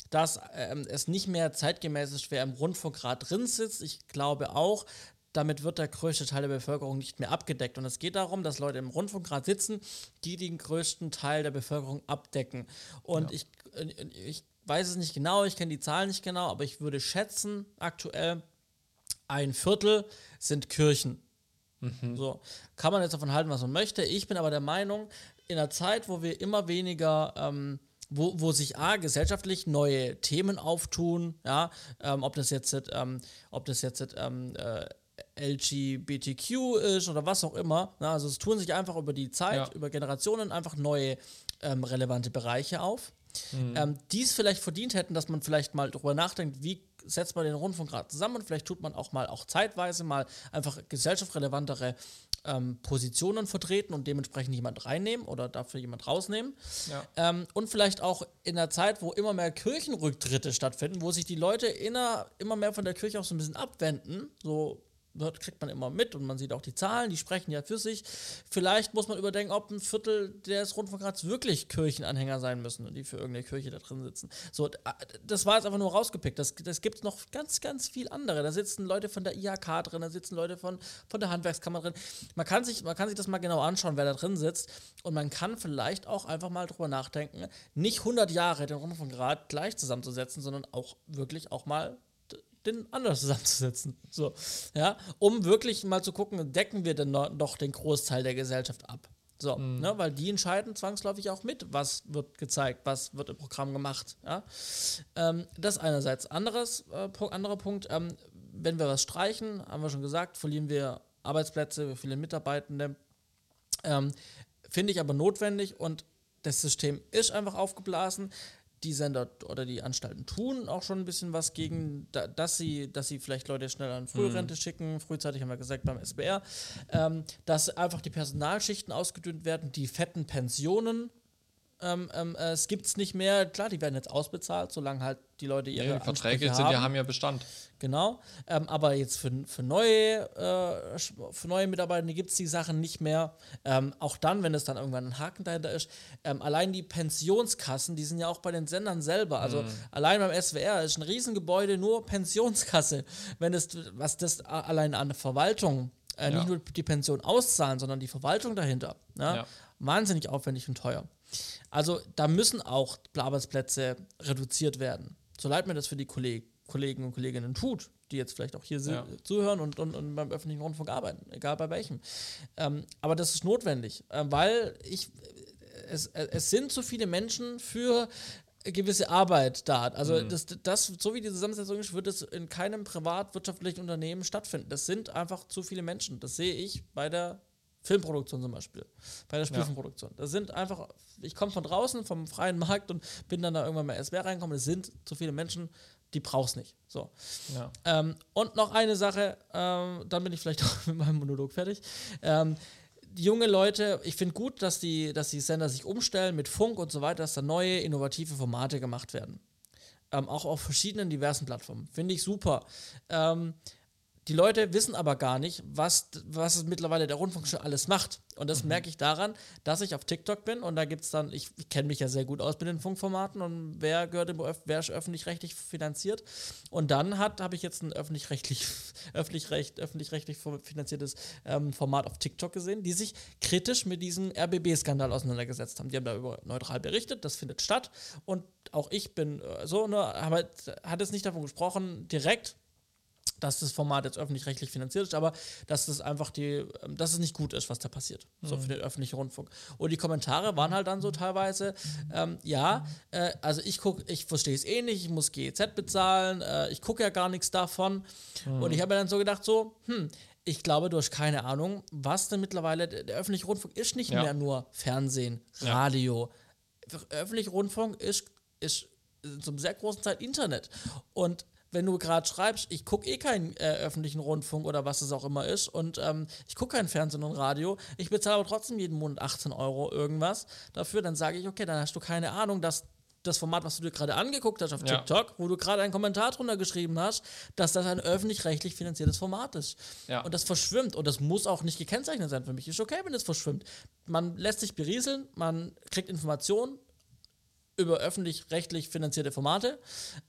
dass ähm, es nicht mehr zeitgemäß ist, wer im Rundfunkrat drin sitzt. Ich glaube auch, damit wird der größte Teil der Bevölkerung nicht mehr abgedeckt. Und es geht darum, dass Leute im Rundfunkrat sitzen, die den größten Teil der Bevölkerung abdecken. Und ja. ich, äh, ich weiß es nicht genau, ich kenne die Zahlen nicht genau, aber ich würde schätzen, aktuell ein Viertel sind Kirchen. Mhm. So, kann man jetzt davon halten, was man möchte. Ich bin aber der Meinung, in einer Zeit, wo wir immer weniger ähm, wo, wo sich A, gesellschaftlich neue Themen auftun, ja, ähm, ob das jetzt, ähm, ob das jetzt ähm, äh, LGBTQ ist oder was auch immer. Na, also es tun sich einfach über die Zeit, ja. über Generationen einfach neue ähm, relevante Bereiche auf, mhm. ähm, die es vielleicht verdient hätten, dass man vielleicht mal darüber nachdenkt, wie setzt man den Rundfunkrat zusammen und vielleicht tut man auch mal auch zeitweise mal einfach gesellschaftsrelevantere ähm, Positionen vertreten und dementsprechend jemand reinnehmen oder dafür jemand rausnehmen. Ja. Ähm, und vielleicht auch in der Zeit, wo immer mehr Kirchenrücktritte stattfinden, wo sich die Leute inner, immer mehr von der Kirche auch so ein bisschen abwenden, so wird, kriegt man immer mit und man sieht auch die Zahlen, die sprechen ja für sich. Vielleicht muss man überdenken, ob ein Viertel des Rundfunkrats wirklich Kirchenanhänger sein müssen und die für irgendeine Kirche da drin sitzen. So, das war jetzt einfach nur rausgepickt. Das, das gibt es noch ganz, ganz viel andere. Da sitzen Leute von der IHK drin, da sitzen Leute von, von der Handwerkskammer drin. Man kann, sich, man kann sich das mal genau anschauen, wer da drin sitzt und man kann vielleicht auch einfach mal drüber nachdenken, nicht 100 Jahre den Rundfunkrat gleich zusammenzusetzen, sondern auch wirklich auch mal den anders zusammenzusetzen. So, ja, um wirklich mal zu gucken, decken wir denn noch den Großteil der Gesellschaft ab. So, mhm. ne, weil die entscheiden zwangsläufig auch mit, was wird gezeigt, was wird im Programm gemacht. Ja? Ähm, das einerseits. Anderes, äh, anderer Punkt, ähm, wenn wir was streichen, haben wir schon gesagt, verlieren wir Arbeitsplätze, wir verlieren Mitarbeitende. Ähm, Finde ich aber notwendig und das System ist einfach aufgeblasen die Sender oder die Anstalten tun auch schon ein bisschen was gegen, da, dass sie, dass sie vielleicht Leute schnell an Frührente mhm. schicken. Frühzeitig haben wir gesagt beim SBR, ähm, dass einfach die Personalschichten ausgedünnt werden, die fetten Pensionen Ähm, ähm, äh, es gibt es nicht mehr, klar, die werden jetzt ausbezahlt, solange halt die Leute ihre Ja, die Verträge sind haben. ja, haben ja Bestand. Genau. Ähm, aber jetzt für, für, neue, äh, für neue Mitarbeiter gibt es die Sachen nicht mehr. Ähm, auch dann, wenn es dann irgendwann ein Haken dahinter ist. Ähm, allein die Pensionskassen, die sind ja auch bei den Sendern selber. Also allein beim SWR ist ein Riesengebäude nur Pensionskasse. Wenn es, was das allein an Verwaltung, äh, Ja. nicht nur die Pension auszahlen, sondern die Verwaltung dahinter. Ja? Ja. Wahnsinnig aufwendig und teuer. Also da müssen auch Arbeitsplätze reduziert werden. So leid mir das für die Kolleg Kollegen und Kolleginnen tut, die jetzt vielleicht auch hier Ja. zuhören und, und, und beim öffentlichen Rundfunk arbeiten, egal bei welchem. Ähm, aber das ist notwendig, äh, weil ich, es, äh, es sind zu viele Menschen für gewisse Arbeit da. Also das, das, so wie die Zusammensetzung ist, wird es in keinem privatwirtschaftlichen Unternehmen stattfinden. Das sind einfach zu viele Menschen. Das sehe ich bei der Filmproduktion zum Beispiel, bei der Spielfilmproduktion. Das sind einfach, ich komme von draußen, vom freien Markt und bin dann da irgendwann mal SWR reingekommen. Es sind zu viele Menschen, die brauchst nicht. So. Ja. Ähm, und noch eine Sache, ähm, dann bin ich vielleicht auch mit meinem Monolog fertig. Ähm, junge Leute, ich finde gut, dass die, dass die Sender sich umstellen mit Funk und so weiter, dass da neue, innovative Formate gemacht werden. Ähm, auch auf verschiedenen diversen Plattformen. Finde ich super. Die Leute wissen aber gar nicht, was, was es mittlerweile der Rundfunk schon alles macht. Und das merke ich daran, dass ich auf TikTok bin und da gibt es dann, ich, ich kenne mich ja sehr gut aus mit den Funkformaten und wer gehört im wer ist öffentlich-rechtlich finanziert. Und dann hat habe ich jetzt ein öffentlich-rechtlich öffentlich-recht, öffentlich-rechtlich finanziertes ähm, Format auf TikTok gesehen, die sich kritisch mit diesem RBB-Skandal auseinandergesetzt haben. Die haben darüber neutral berichtet, das findet statt. Und auch ich bin äh, so, ne, aber hat jetzt nicht davon gesprochen, direkt, dass das Format jetzt öffentlich-rechtlich finanziert ist, aber dass das einfach die, ähm, dass es nicht gut ist, was da passiert, so für den öffentlichen Rundfunk. Und die Kommentare waren halt dann so teilweise, ähm, ja, äh, also ich gucke, ich verstehe es eh nicht, ich muss GEZ bezahlen, äh, ich gucke ja gar nichts davon. Und ich habe mir dann so gedacht, so, hm, ich glaube, du hast keine Ahnung, was denn mittlerweile, der, der öffentliche Rundfunk ist nicht Ja. mehr nur Fernsehen, Ja. Radio. Öffentlicher Rundfunk ist, ist zum sehr großen Teil Internet. Und wenn du gerade schreibst, ich gucke eh keinen äh, öffentlichen Rundfunk oder was es auch immer ist und ähm, ich gucke kein Fernsehen und Radio, ich bezahle aber trotzdem jeden Monat 18 Euro irgendwas dafür, dann sage ich, okay, dann hast du keine Ahnung, dass das Format, was du dir gerade angeguckt hast auf Ja. TikTok, wo du gerade einen Kommentar drunter geschrieben hast, dass das ein öffentlich-rechtlich finanziertes Format ist. Ja. Und das verschwimmt und das muss auch nicht gekennzeichnet sein für mich. Ist okay, wenn es verschwimmt. Man lässt sich berieseln, man kriegt Informationen über öffentlich-rechtlich finanzierte Formate.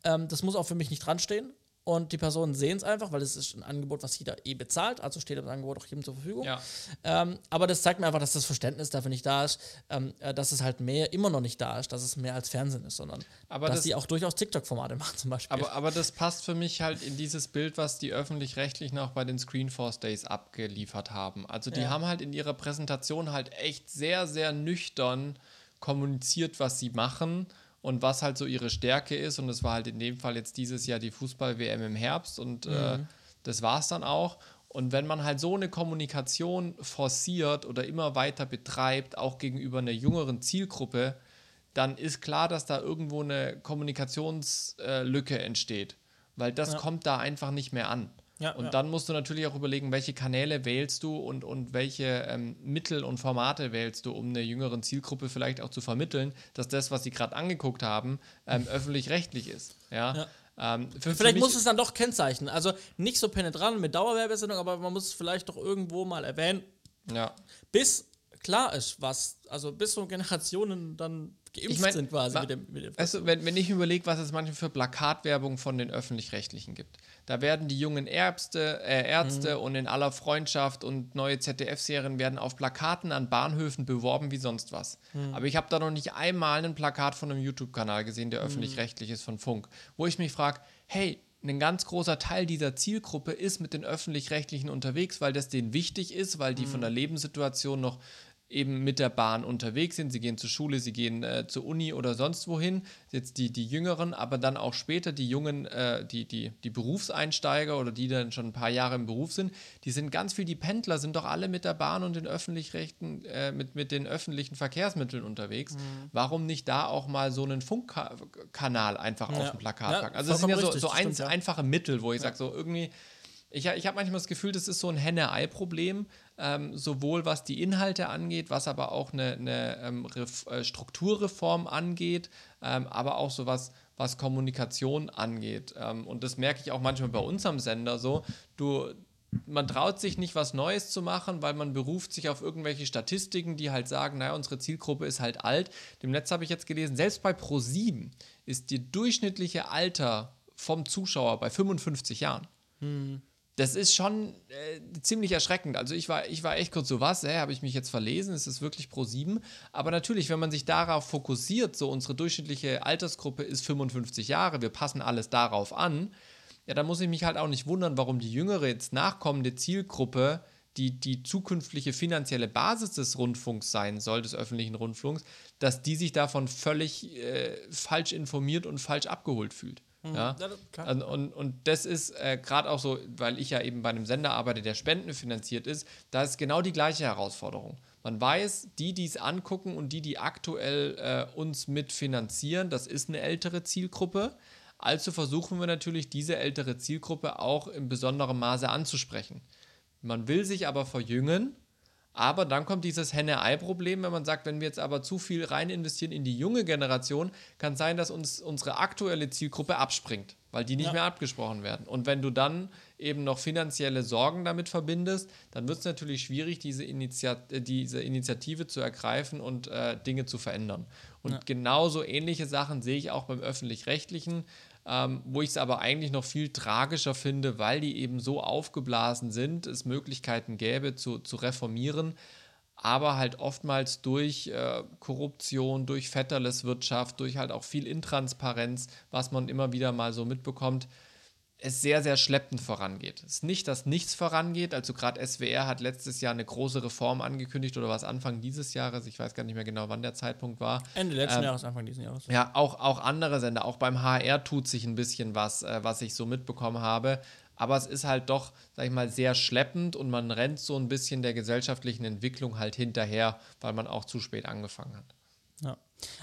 Ähm, das muss auch für mich nicht dranstehen. Und die Personen sehen es einfach, weil es ist ein Angebot, was jeder eh bezahlt. Also steht das Angebot auch jedem zur Verfügung. Ja. Ähm, aber das zeigt mir einfach, dass das Verständnis dafür nicht da ist, ähm, äh, dass es halt mehr immer noch nicht da ist, dass es mehr als Fernsehen ist, sondern Aber dass das- die auch durchaus TikTok-Formate machen zum Beispiel. Aber, aber das passt für mich halt in dieses Bild, was die öffentlich-rechtlichen auch bei den Screenforce Days abgeliefert haben. Also die Ja. haben halt in ihrer Präsentation halt echt sehr, sehr nüchtern kommuniziert, was sie machen und was halt so ihre Stärke ist. Und das war halt in dem Fall jetzt dieses Jahr die Fußball-WM im Herbst und äh, das war es dann auch. Und wenn man halt so eine Kommunikation forciert oder immer weiter betreibt, auch gegenüber einer jüngeren Zielgruppe, dann ist klar, dass da irgendwo eine Kommunikationslücke entsteht. Weil das Ja. kommt da einfach nicht mehr an. Ja, und ja. dann musst du natürlich auch überlegen, welche Kanäle wählst du und, und welche ähm, Mittel und Formate wählst du, um einer jüngeren Zielgruppe vielleicht auch zu vermitteln, dass das, was sie gerade angeguckt haben, ähm, öffentlich-rechtlich ist. Ja. Ähm, für, für Vielleicht mich- muss es dann doch kennzeichnen. Also nicht so penetrant mit Dauerwerbesendung, aber man muss es vielleicht doch irgendwo mal erwähnen, ja. bis klar ist, was, also bis so Generationen dann geimpft Ich mein, sind quasi wa- mit dem, mit dem du, wenn, wenn ich überlege, was es manchmal für Plakatwerbung von den Öffentlich-Rechtlichen gibt, da werden die jungen Ärzte, äh, Ärzte Mhm. und in aller Freundschaft und neue ZDF-Serien werden auf Plakaten an Bahnhöfen beworben wie sonst was. Mhm. Aber ich habe da noch nicht einmal ein Plakat von einem YouTube-Kanal gesehen, Mhm. der öffentlich-rechtlich ist von Funk, wo ich mich frage, hey, ein ganz großer Teil dieser Zielgruppe ist mit den öffentlich-rechtlichen unterwegs, weil das denen wichtig ist, weil die Mhm. von der Lebenssituation noch eben mit der Bahn unterwegs sind. Sie gehen zur Schule, sie gehen äh, zur Uni oder sonst wohin. Jetzt die, die Jüngeren, aber dann auch später die Jungen, äh, die, die, die Berufseinsteiger oder die dann schon ein paar Jahre im Beruf sind, die sind ganz viel, die Pendler sind doch alle mit der Bahn und den öffentlich-rechten, äh, mit, mit den öffentlichen Verkehrsmitteln unterwegs. Mhm. Warum nicht da auch mal so einen Funkkanal einfach auf Ja. dem Plakat Ja, packen? Also das sind ja so, so ein, stimmt, ja. einfache Mittel, wo ich sage, so irgendwie Ich, ich habe manchmal das Gefühl, das ist so ein Henne-Ei-Problem, ähm, sowohl was die Inhalte angeht, was aber auch eine, eine ähm, äh, Strukturreform angeht, ähm, aber auch so was, was Kommunikation angeht. Ähm, und das merke ich auch manchmal bei uns am Sender so. Du, man traut sich nicht, was Neues zu machen, weil man beruft sich auf irgendwelche Statistiken, die halt sagen, naja, unsere Zielgruppe ist halt alt. Dem Netz habe ich jetzt gelesen, selbst bei Pro7 ist die durchschnittliche Alter vom Zuschauer bei 55 Jahren. Hm das ist schon äh, ziemlich erschreckend. Also ich war, ich war echt kurz so, was, habe ich mich jetzt verlesen? Ist es wirklich pro 7? Aber natürlich, wenn man sich darauf fokussiert, so unsere durchschnittliche Altersgruppe ist 55 Jahre, wir passen alles darauf an, ja, dann muss ich mich halt auch nicht wundern, warum die jüngere, jetzt nachkommende Zielgruppe, die die zukünftige finanzielle Basis des Rundfunks sein soll, des öffentlichen Rundfunks, dass die sich davon völlig äh, falsch informiert und falsch abgeholt fühlt. Mhm. Ja? ja und, und, das ist äh, gerade auch so, weil ich ja eben bei einem Sender arbeite, der spendenfinanziert ist, da ist genau die gleiche Herausforderung. Man weiß, die, die es angucken und die, die aktuell äh, uns mitfinanzieren, das ist eine ältere Zielgruppe. Also versuchen wir natürlich, diese ältere Zielgruppe auch in besonderem Maße anzusprechen. Man will sich aber verjüngen aber dann kommt dieses Henne-Ei-Problem, wenn man sagt, wenn wir jetzt aber zu viel rein investieren in die junge Generation, kann sein, dass uns unsere aktuelle Zielgruppe abspringt, weil die nicht ja. mehr abgesprochen werden. Und wenn du dann eben noch finanzielle Sorgen damit verbindest, dann wird es natürlich schwierig, diese, Initiat äh, diese Initiative zu ergreifen und äh, Dinge zu verändern. Und ja. genauso ähnliche Sachen sehe ich auch beim öffentlich-rechtlichen ähm, wo ich es aber eigentlich noch viel tragischer finde, weil die eben so aufgeblasen sind, es Möglichkeiten gäbe zu, zu reformieren, aber halt oftmals durch äh, Korruption, durch Vetterleswirtschaft, durch halt auch viel Intransparenz, was man immer wieder mal so mitbekommt, es sehr, sehr schleppend vorangeht. Es ist nicht, dass nichts vorangeht. Also gerade SWR hat letztes Jahr eine große Reform angekündigt oder was Anfang dieses Jahres. Ich weiß gar nicht mehr genau, wann der Zeitpunkt war. Ende letzten ähm, Jahres, Anfang dieses Jahres. Ja, auch, auch andere Sender. Auch beim HR tut sich ein bisschen was, äh, was ich so mitbekommen habe. Aber es ist halt doch, sag ich mal, sehr schleppend und man rennt so ein bisschen der gesellschaftlichen Entwicklung halt hinterher, weil man auch zu spät angefangen hat. Ja.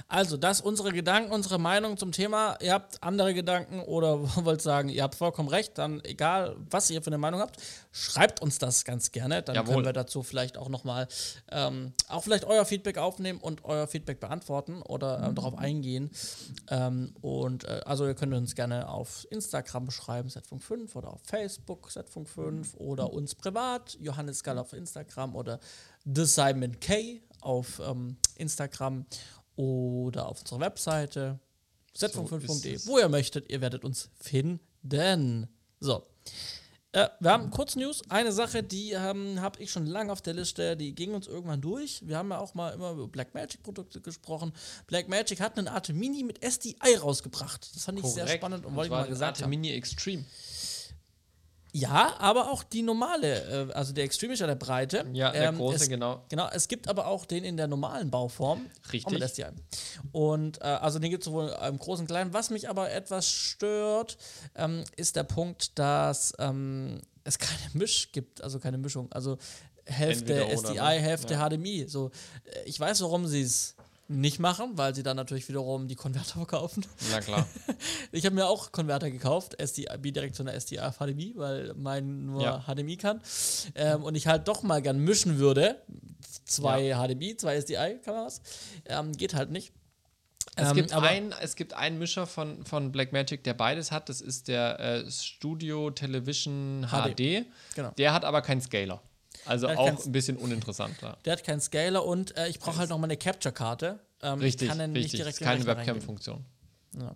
Also, das unsere Gedanken, unsere Meinung zum Thema. Ihr habt andere Gedanken oder wollt sagen, ihr habt vollkommen recht, dann egal, was ihr für eine Meinung habt, schreibt uns das ganz gerne. Dann Jawohl. können wir dazu vielleicht auch nochmal ähm, auch vielleicht euer Feedback aufnehmen und euer Feedback beantworten oder äh, darauf eingehen. Ähm, und äh, also ihr könnt uns gerne auf Instagram schreiben, Setfunk5 oder auf Facebook, Setfunk5 oder uns privat, Johannes Gall auf Instagram oder The Simon K auf ähm, Instagram oder auf unserer Webseite z5.de, so wo ihr möchtet. Ihr werdet uns finden. So. Äh, wir haben kurz News. Eine Sache, die ähm, habe ich schon lange auf der Liste, die ging uns irgendwann durch. Wir haben ja auch mal immer über Blackmagic-Produkte gesprochen. Blackmagic hat einen Arte Mini mit SDI rausgebracht. Das fand ich Korrekt. sehr spannend und wollte ich mal gesagt Arte Mini Extreme. Ja, aber auch die normale, äh, also der Extreme ist ja der breite. Ja, der ähm, große, es, genau. Genau, es gibt aber auch den in der normalen Bauform. Richtig. Und äh, also den gibt es sowohl im großen und kleinen. Was mich aber etwas stört, ähm, ist der Punkt, dass ähm, es keine Misch gibt, also keine Mischung. Also Hälfte SDI, ne? Hälfte ja. HDMI. So, äh, ich weiß, warum sie es nicht machen, weil sie dann natürlich wiederum die Konverter verkaufen. Na klar. ich habe mir auch Konverter gekauft, SDI, direkt von der SDI auf HDMI, weil mein nur ja. HDMI kann. Ähm, und ich halt doch mal gern mischen würde. Zwei ja. HDMI, zwei SDI-Kameras. Ähm, geht halt nicht. Es, ähm, gibt ein, es gibt einen Mischer von, von Blackmagic, der beides hat. Das ist der äh, Studio Television HD. HD. Genau. Der hat aber keinen Scaler. Also auch ein bisschen uninteressant. Ja. Der hat keinen Scaler und äh, ich brauche halt noch mal eine Capture-Karte. Ähm, richtig, kann richtig. Nicht direkt keine Webcam-Funktion. Ja.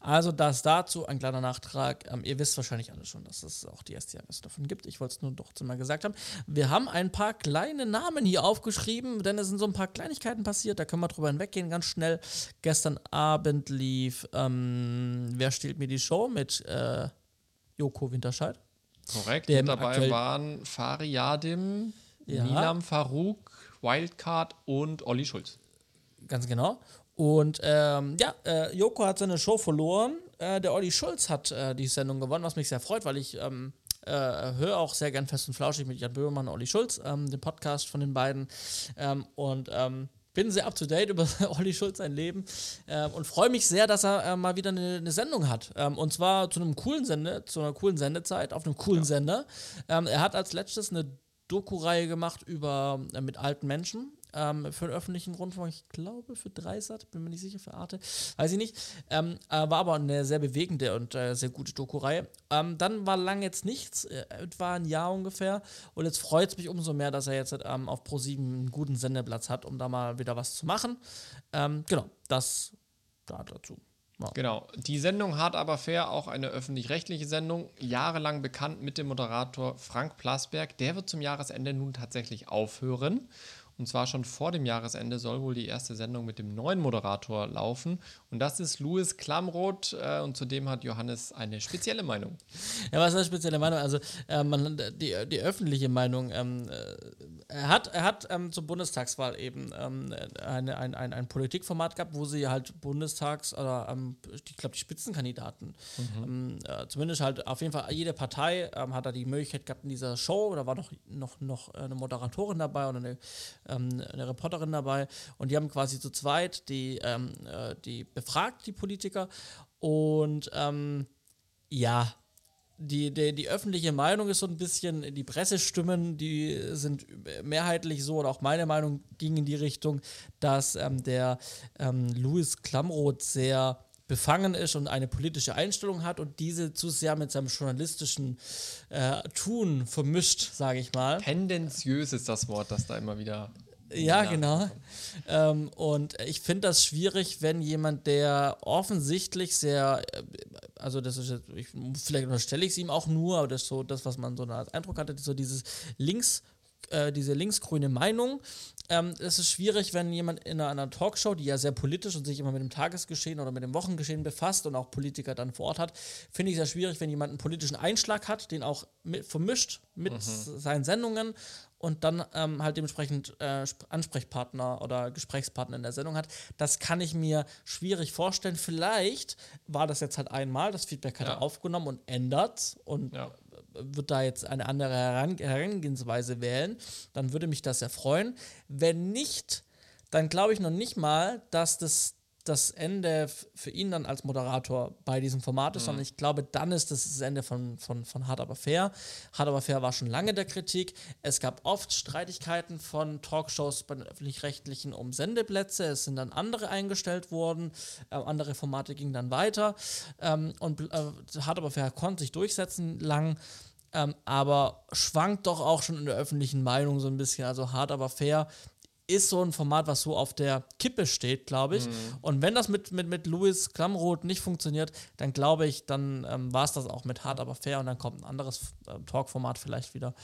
Also das dazu ein kleiner Nachtrag. Ähm, ihr wisst wahrscheinlich alle schon, dass es auch die STMS davon gibt. Ich wollte es nur doch mal gesagt haben. Wir haben ein paar kleine Namen hier aufgeschrieben, denn es sind so ein paar Kleinigkeiten passiert. Da können wir drüber hinweggehen ganz schnell. Gestern Abend lief ähm, Wer stiehlt mir die Show mit äh, Joko Winterscheid. Korrekt. Der dabei waren Fari Yadim, ja. Nilam Farouk, Wildcard und Olli Schulz. Ganz genau. Und ähm, ja, äh, Joko hat seine Show verloren. Äh, der Olli Schulz hat äh, die Sendung gewonnen, was mich sehr freut, weil ich ähm, äh, höre auch sehr gern Fest und Flauschig mit Jan Böhmermann und Olli Schulz, ähm, den Podcast von den beiden. Ähm, und ähm, bin sehr up to date über Olli Schulz sein Leben äh, und freue mich sehr, dass er äh, mal wieder eine, eine Sendung hat. Ähm, und zwar zu einem coolen Sende, zu einer coolen Sendezeit, auf einem coolen ja. Sender. Ähm, er hat als letztes eine Doku-Reihe gemacht über äh, mit alten Menschen ähm, für den öffentlichen Rundfunk, ich glaube für Dreisat, bin mir nicht sicher, für Arte, weiß ich nicht. Ähm, äh, war aber eine sehr bewegende und äh, sehr gute Doku-Reihe. Ähm, dann war lang jetzt nichts, äh, etwa ein Jahr ungefähr. Und jetzt freut es mich umso mehr, dass er jetzt ähm, auf Pro7 einen guten Sendeplatz hat, um da mal wieder was zu machen. Ähm, genau, das da dazu. Ja. Genau. Die Sendung Hart aber fair, auch eine öffentlich-rechtliche Sendung, jahrelang bekannt mit dem Moderator Frank Plasberg. Der wird zum Jahresende nun tatsächlich aufhören. Und zwar schon vor dem Jahresende soll wohl die erste Sendung mit dem neuen Moderator laufen. Und das ist Louis Klamroth. Äh, und zudem hat Johannes eine spezielle Meinung. Ja, was ist eine spezielle Meinung? Also, äh, man, die, die öffentliche Meinung. Ähm, äh, er hat, er hat ähm, zur Bundestagswahl eben ähm, eine, ein, ein, ein Politikformat gehabt, wo sie halt Bundestags- oder ähm, ich glaube, die Spitzenkandidaten, mhm. Ähm, äh, zumindest halt auf jeden Fall jede Partei ähm, hat da die Möglichkeit gehabt in dieser Show. Da war noch, noch, noch eine Moderatorin dabei oder eine ähm, eine Reporterin dabei und die haben quasi zu zweit die, ähm, äh, die befragt, die Politiker. Und ähm, ja, die, die, die öffentliche Meinung ist so ein bisschen, die Pressestimmen, die sind mehrheitlich so, oder auch meine Meinung ging in die Richtung, dass ähm, der ähm, Louis Klamroth sehr befangen ist und eine politische Einstellung hat und diese zu sehr mit seinem journalistischen äh, Tun vermischt, sage ich mal. Tendenziös ist das Wort, das da immer wieder. Ja, genau. Ähm, und ich finde das schwierig, wenn jemand, der offensichtlich sehr, äh, also das ist jetzt, ich, vielleicht unterstelle ich es ihm auch nur, aber das ist so das, was man so als Eindruck hatte, so dieses links äh, diese linksgrüne Meinung. Ähm, es ist schwierig, wenn jemand in einer, einer, Talkshow, die ja sehr politisch und sich immer mit dem Tagesgeschehen oder mit dem Wochengeschehen befasst und auch Politiker dann vor Ort hat, finde ich sehr schwierig, wenn jemand einen politischen Einschlag hat, den auch mit, vermischt mit mhm. seinen Sendungen und dann ähm, halt dementsprechend äh, Ansprechpartner oder Gesprächspartner in der Sendung hat. Das kann ich mir schwierig vorstellen. Vielleicht war das jetzt halt einmal, das Feedback hat ja. er aufgenommen und ändert und ja wird da jetzt eine andere Herangehensweise wählen, dann würde mich das sehr freuen. Wenn nicht, dann glaube ich noch nicht mal, dass das das Ende für ihn dann als Moderator bei diesem Format ist, mhm. sondern ich glaube, dann ist das das Ende von, von, von Hard Aber Fair. Hard Aber Fair war schon lange der Kritik. Es gab oft Streitigkeiten von Talkshows bei den Öffentlich-Rechtlichen um Sendeplätze. Es sind dann andere eingestellt worden. Äh, andere Formate gingen dann weiter. Ähm, und äh, Hard Aber Fair konnte sich durchsetzen lang ähm, aber schwankt doch auch schon in der öffentlichen Meinung so ein bisschen. Also hart, aber fair ist so ein Format, was so auf der Kippe steht, glaube ich. Mhm. Und wenn das mit, mit, mit Louis Klamroth nicht funktioniert, dann glaube ich, dann ähm, war es das auch mit Hart, aber fair und dann kommt ein anderes äh, Talk-Format vielleicht wieder.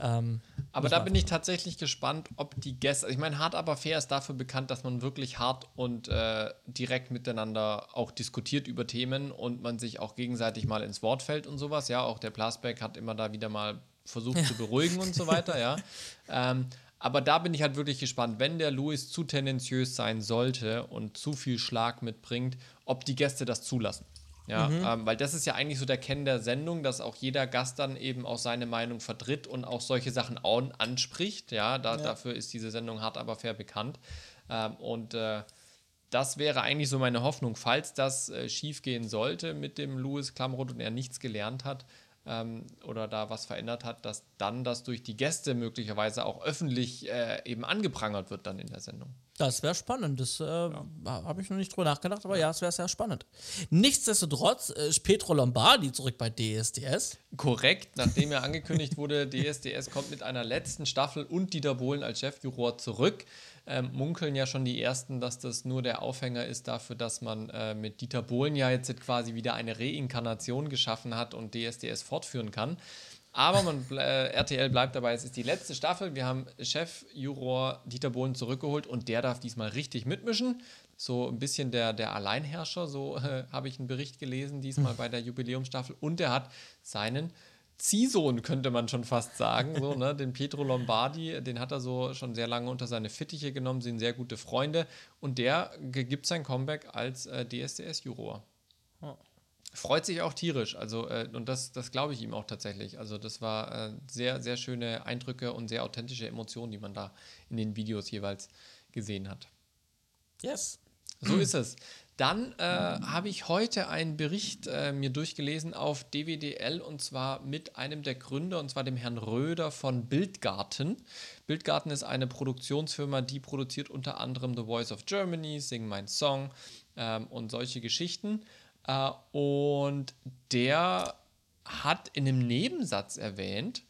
Ähm, aber da bin ich tatsächlich gespannt, ob die Gäste, ich meine, Hart, aber fair ist dafür bekannt, dass man wirklich hart und äh, direkt miteinander auch diskutiert über Themen und man sich auch gegenseitig mal ins Wort fällt und sowas. Ja, auch der Plasberg hat immer da wieder mal versucht ja. zu beruhigen und so weiter, ja. Ähm, aber da bin ich halt wirklich gespannt, wenn der Louis zu tendenziös sein sollte und zu viel Schlag mitbringt, ob die Gäste das zulassen. Ja, mhm. ähm, weil das ist ja eigentlich so der Kern der Sendung, dass auch jeder Gast dann eben auch seine Meinung vertritt und auch solche Sachen anspricht. Ja, da, ja. dafür ist diese Sendung hart aber fair bekannt. Ähm, und äh, das wäre eigentlich so meine Hoffnung, falls das äh, schief gehen sollte mit dem Louis Klamroth und er nichts gelernt hat, ähm, oder da was verändert hat, dass dann das durch die Gäste möglicherweise auch öffentlich äh, eben angeprangert wird dann in der Sendung. Das wäre spannend. Das äh, ja. habe ich noch nicht drüber nachgedacht, aber ja, es wäre sehr spannend. Nichtsdestotrotz äh, ist Petro Lombardi zurück bei DSDS. Korrekt, nachdem ja angekündigt wurde, DSDS kommt mit einer letzten Staffel und Dieter Bohlen als Chefjuror zurück ähm, munkeln ja schon die ersten, dass das nur der Aufhänger ist dafür, dass man äh, mit Dieter Bohlen ja jetzt quasi wieder eine Reinkarnation geschaffen hat und DSDS fortführen kann. Aber man, äh, RTL bleibt dabei, es ist die letzte Staffel. Wir haben Chefjuror Dieter Bohlen zurückgeholt und der darf diesmal richtig mitmischen. So ein bisschen der, der Alleinherrscher, so äh, habe ich einen Bericht gelesen, diesmal bei der Jubiläumsstaffel. Und er hat seinen Ziehsohn, könnte man schon fast sagen. So, ne? Den Pietro Lombardi, den hat er so schon sehr lange unter seine Fittiche genommen, sind sehr gute Freunde. Und der gibt sein Comeback als äh, DSDS-Juror. Oh. Freut sich auch tierisch. Also, äh, und das, das glaube ich ihm auch tatsächlich. Also, das war äh, sehr, sehr schöne Eindrücke und sehr authentische Emotionen, die man da in den Videos jeweils gesehen hat. Yes. So ist es. Dann äh, habe ich heute einen Bericht äh, mir durchgelesen auf DWDL und zwar mit einem der Gründer, und zwar dem Herrn Röder von Bildgarten. Bildgarten ist eine Produktionsfirma, die produziert unter anderem The Voice of Germany, Sing My Song ähm, und solche Geschichten. Äh, und der hat in einem Nebensatz erwähnt,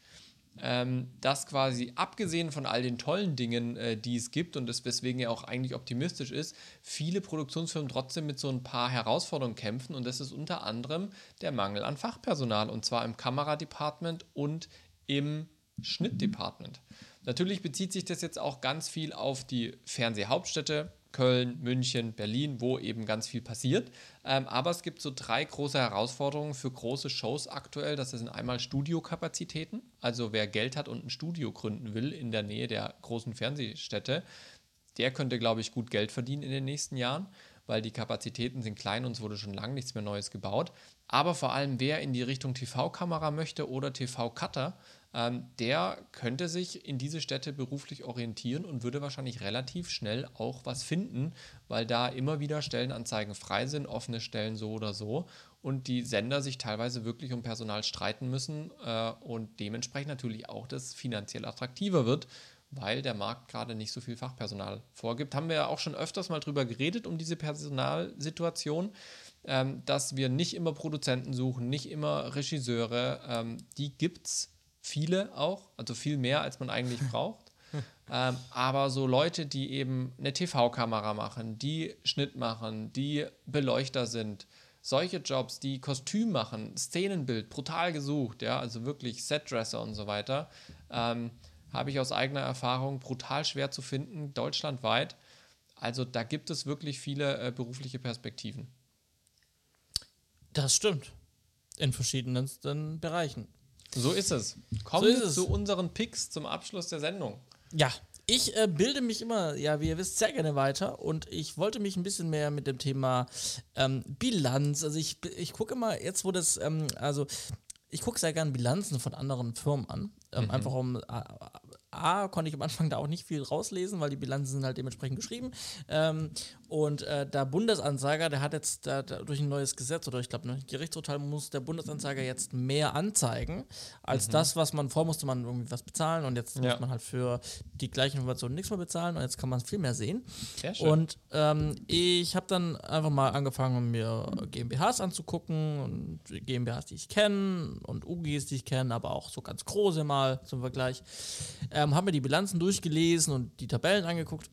dass quasi abgesehen von all den tollen Dingen, äh, die es gibt und das, weswegen er auch eigentlich optimistisch ist, viele Produktionsfirmen trotzdem mit so ein paar Herausforderungen kämpfen und das ist unter anderem der Mangel an Fachpersonal und zwar im Kameradepartment und im Schnittdepartment. Natürlich bezieht sich das jetzt auch ganz viel auf die Fernsehhauptstädte, Köln, München, Berlin, wo eben ganz viel passiert. Ähm, aber es gibt so drei große Herausforderungen für große Shows aktuell. Das sind einmal Studiokapazitäten. Also wer Geld hat und ein Studio gründen will in der Nähe der großen Fernsehstädte, der könnte, glaube ich, gut Geld verdienen in den nächsten Jahren, weil die Kapazitäten sind klein und es wurde schon lange nichts mehr Neues gebaut. Aber vor allem, wer in die Richtung TV-Kamera möchte oder TV-Cutter, ähm, der könnte sich in diese Städte beruflich orientieren und würde wahrscheinlich relativ schnell auch was finden, weil da immer wieder Stellenanzeigen frei sind, offene Stellen so oder so und die Sender sich teilweise wirklich um Personal streiten müssen äh, und dementsprechend natürlich auch das finanziell attraktiver wird, weil der Markt gerade nicht so viel Fachpersonal vorgibt. Haben wir ja auch schon öfters mal drüber geredet, um diese Personalsituation, ähm, dass wir nicht immer Produzenten suchen, nicht immer Regisseure. Ähm, die gibt es viele auch, also viel mehr, als man eigentlich braucht. ähm, aber so Leute, die eben eine TV-Kamera machen, die Schnitt machen, die Beleuchter sind, solche Jobs, die Kostüm machen, Szenenbild, brutal gesucht, ja, also wirklich Setdresser und so weiter, ähm, habe ich aus eigener Erfahrung brutal schwer zu finden, deutschlandweit. Also da gibt es wirklich viele äh, berufliche Perspektiven. Das stimmt. In verschiedensten Bereichen. So ist es. Kommen so wir zu unseren Picks zum Abschluss der Sendung. Ja, ich äh, bilde mich immer, ja, wie ihr wisst, sehr gerne weiter und ich wollte mich ein bisschen mehr mit dem Thema ähm, Bilanz, also ich, ich gucke immer, jetzt wo das, ähm, also ich gucke sehr gerne Bilanzen von anderen Firmen an, ähm, mhm. einfach um äh, A, konnte ich am Anfang da auch nicht viel rauslesen, weil die Bilanzen sind halt dementsprechend geschrieben. Ähm, und äh, der Bundesanzeiger, der hat jetzt da, da durch ein neues Gesetz oder ich glaube, ne, Gerichtsurteil muss der Bundesanzeiger jetzt mehr anzeigen als mhm. das, was man vor musste man irgendwie was bezahlen und jetzt ja. muss man halt für die gleichen Informationen nichts mehr bezahlen und jetzt kann man viel mehr sehen. Sehr schön. Und ähm, ich habe dann einfach mal angefangen, mir GmbHs anzugucken und GmbHs, die ich kenne und UGs, die ich kenne, aber auch so ganz große mal zum Vergleich. Ähm, habe mir die Bilanzen durchgelesen und die Tabellen angeguckt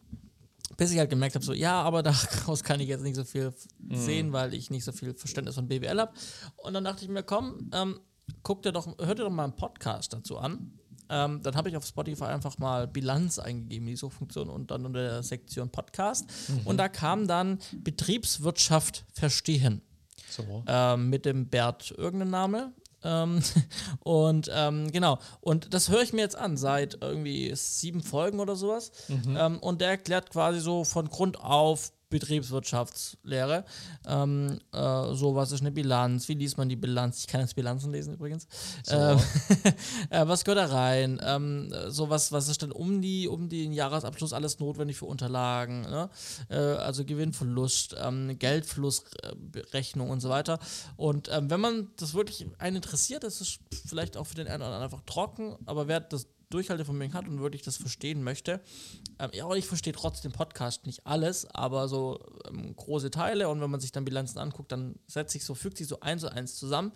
bis ich halt gemerkt habe, so, ja, aber daraus kann ich jetzt nicht so viel mhm. sehen, weil ich nicht so viel Verständnis von BWL habe. Und dann dachte ich mir, komm, ähm, guck dir doch, hör dir doch mal einen Podcast dazu an. Ähm, dann habe ich auf Spotify einfach mal Bilanz eingegeben, die Suchfunktion, und dann unter der Sektion Podcast. Mhm. Und da kam dann Betriebswirtschaft verstehen. So. Ähm, mit dem Bert irgendein Name. Ähm, und ähm, genau, und das höre ich mir jetzt an seit irgendwie sieben Folgen oder sowas. Mhm. Ähm, und der erklärt quasi so von Grund auf Betriebswirtschaftslehre. Ähm, äh, so, was ist eine Bilanz? Wie liest man die Bilanz? Ich kann jetzt Bilanzen lesen übrigens. So. Ähm, äh, was gehört da rein? Ähm, so, was, was ist denn um, die, um den Jahresabschluss alles notwendig für Unterlagen? Ne? Äh, also Gewinn, Verlust, ähm, Geldflussrechnung und so weiter. Und ähm, wenn man das wirklich einen interessiert, das ist vielleicht auch für den einen oder anderen einfach trocken, aber wer das Durchhaltevermögen hat und wirklich das verstehen möchte. Ähm, ja, ich verstehe trotzdem Podcast nicht alles, aber so ähm, große Teile und wenn man sich dann Bilanzen anguckt, dann setzt sich so, fügt sich so eins zu eins zusammen.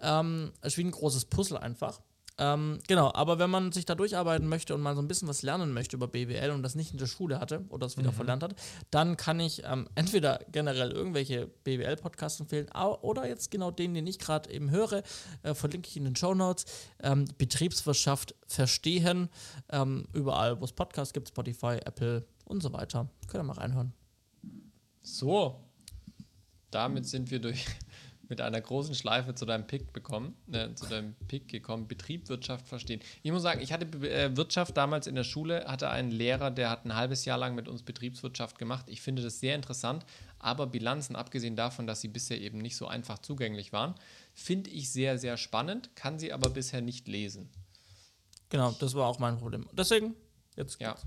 Ähm, es ist wie ein großes Puzzle einfach. Ähm, genau, aber wenn man sich da durcharbeiten möchte und mal so ein bisschen was lernen möchte über BWL und das nicht in der Schule hatte oder es wieder mhm. verlernt hat, dann kann ich ähm, entweder generell irgendwelche BWL-Podcasts empfehlen oder jetzt genau den, den ich gerade eben höre, äh, verlinke ich in den Show Notes. Ähm, Betriebswirtschaft verstehen, ähm, überall, wo es Podcasts gibt, Spotify, Apple und so weiter. Könnt ihr mal reinhören. So, damit sind wir durch mit einer großen Schleife zu deinem Pick bekommen, äh, zu deinem Pick gekommen, Betrieb, Wirtschaft verstehen. Ich muss sagen, ich hatte äh, Wirtschaft damals in der Schule, hatte einen Lehrer, der hat ein halbes Jahr lang mit uns Betriebswirtschaft gemacht. Ich finde das sehr interessant, aber Bilanzen, abgesehen davon, dass sie bisher eben nicht so einfach zugänglich waren, finde ich sehr, sehr spannend, kann sie aber bisher nicht lesen. Genau, das war auch mein Problem. Deswegen, jetzt geht's.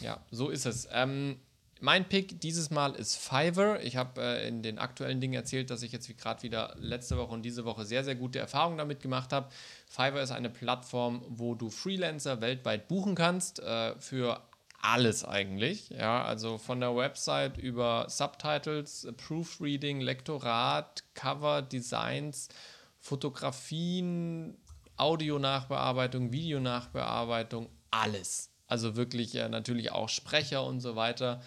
Ja, ja so ist es. Ähm, mein Pick dieses Mal ist Fiverr. Ich habe äh, in den aktuellen Dingen erzählt, dass ich jetzt gerade wieder letzte Woche und diese Woche sehr, sehr gute Erfahrungen damit gemacht habe. Fiverr ist eine Plattform, wo du Freelancer weltweit buchen kannst äh, für alles eigentlich. Ja, also von der Website über Subtitles, Proofreading, Lektorat, Cover, Designs, Fotografien, Audionachbearbeitung, Videonachbearbeitung, alles. Also wirklich äh, natürlich auch Sprecher und so weiter,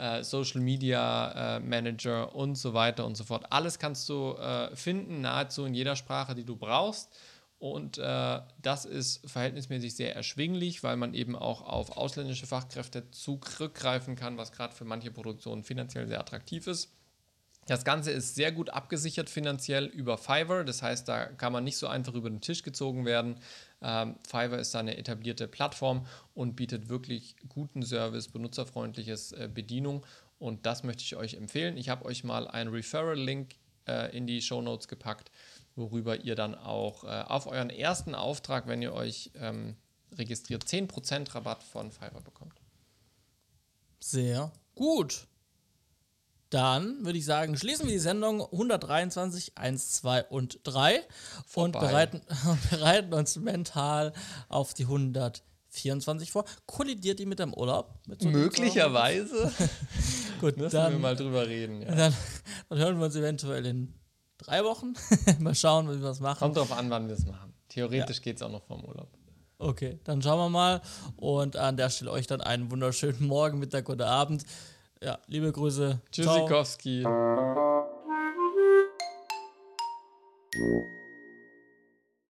äh, Social Media äh, Manager und so weiter und so fort. Alles kannst du äh, finden, nahezu in jeder Sprache, die du brauchst. Und äh, das ist verhältnismäßig sehr erschwinglich, weil man eben auch auf ausländische Fachkräfte zurückgreifen kann, was gerade für manche Produktionen finanziell sehr attraktiv ist. Das Ganze ist sehr gut abgesichert finanziell über Fiverr, das heißt, da kann man nicht so einfach über den Tisch gezogen werden. Ähm, Fiverr ist da eine etablierte Plattform und bietet wirklich guten Service, benutzerfreundliches äh, Bedienung und das möchte ich euch empfehlen. Ich habe euch mal einen Referral-Link äh, in die Show Notes gepackt worüber ihr dann auch äh, auf euren ersten Auftrag, wenn ihr euch ähm, registriert, 10% Rabatt von Fiverr bekommt. Sehr gut. Dann würde ich sagen, schließen wir die Sendung 123, 1, 2 und 3 und bereiten, bereiten, uns mental auf die 124 vor. Kollidiert die mit dem Urlaub? Mit so Möglicherweise. Gut, Müssen dann, wir mal drüber reden. Ja. Dann, dann hören wir uns eventuell in drei Wochen. Mal schauen, wie wir es machen. Kommt drauf an, wann wir es machen. Theoretisch ja. geht es auch noch vom Urlaub. Okay, dann schauen wir mal. Und an der Stelle euch dann einen wunderschönen Morgen, Mittag oder Abend. Ja, liebe Grüße. Tschüssikowski. Ciao.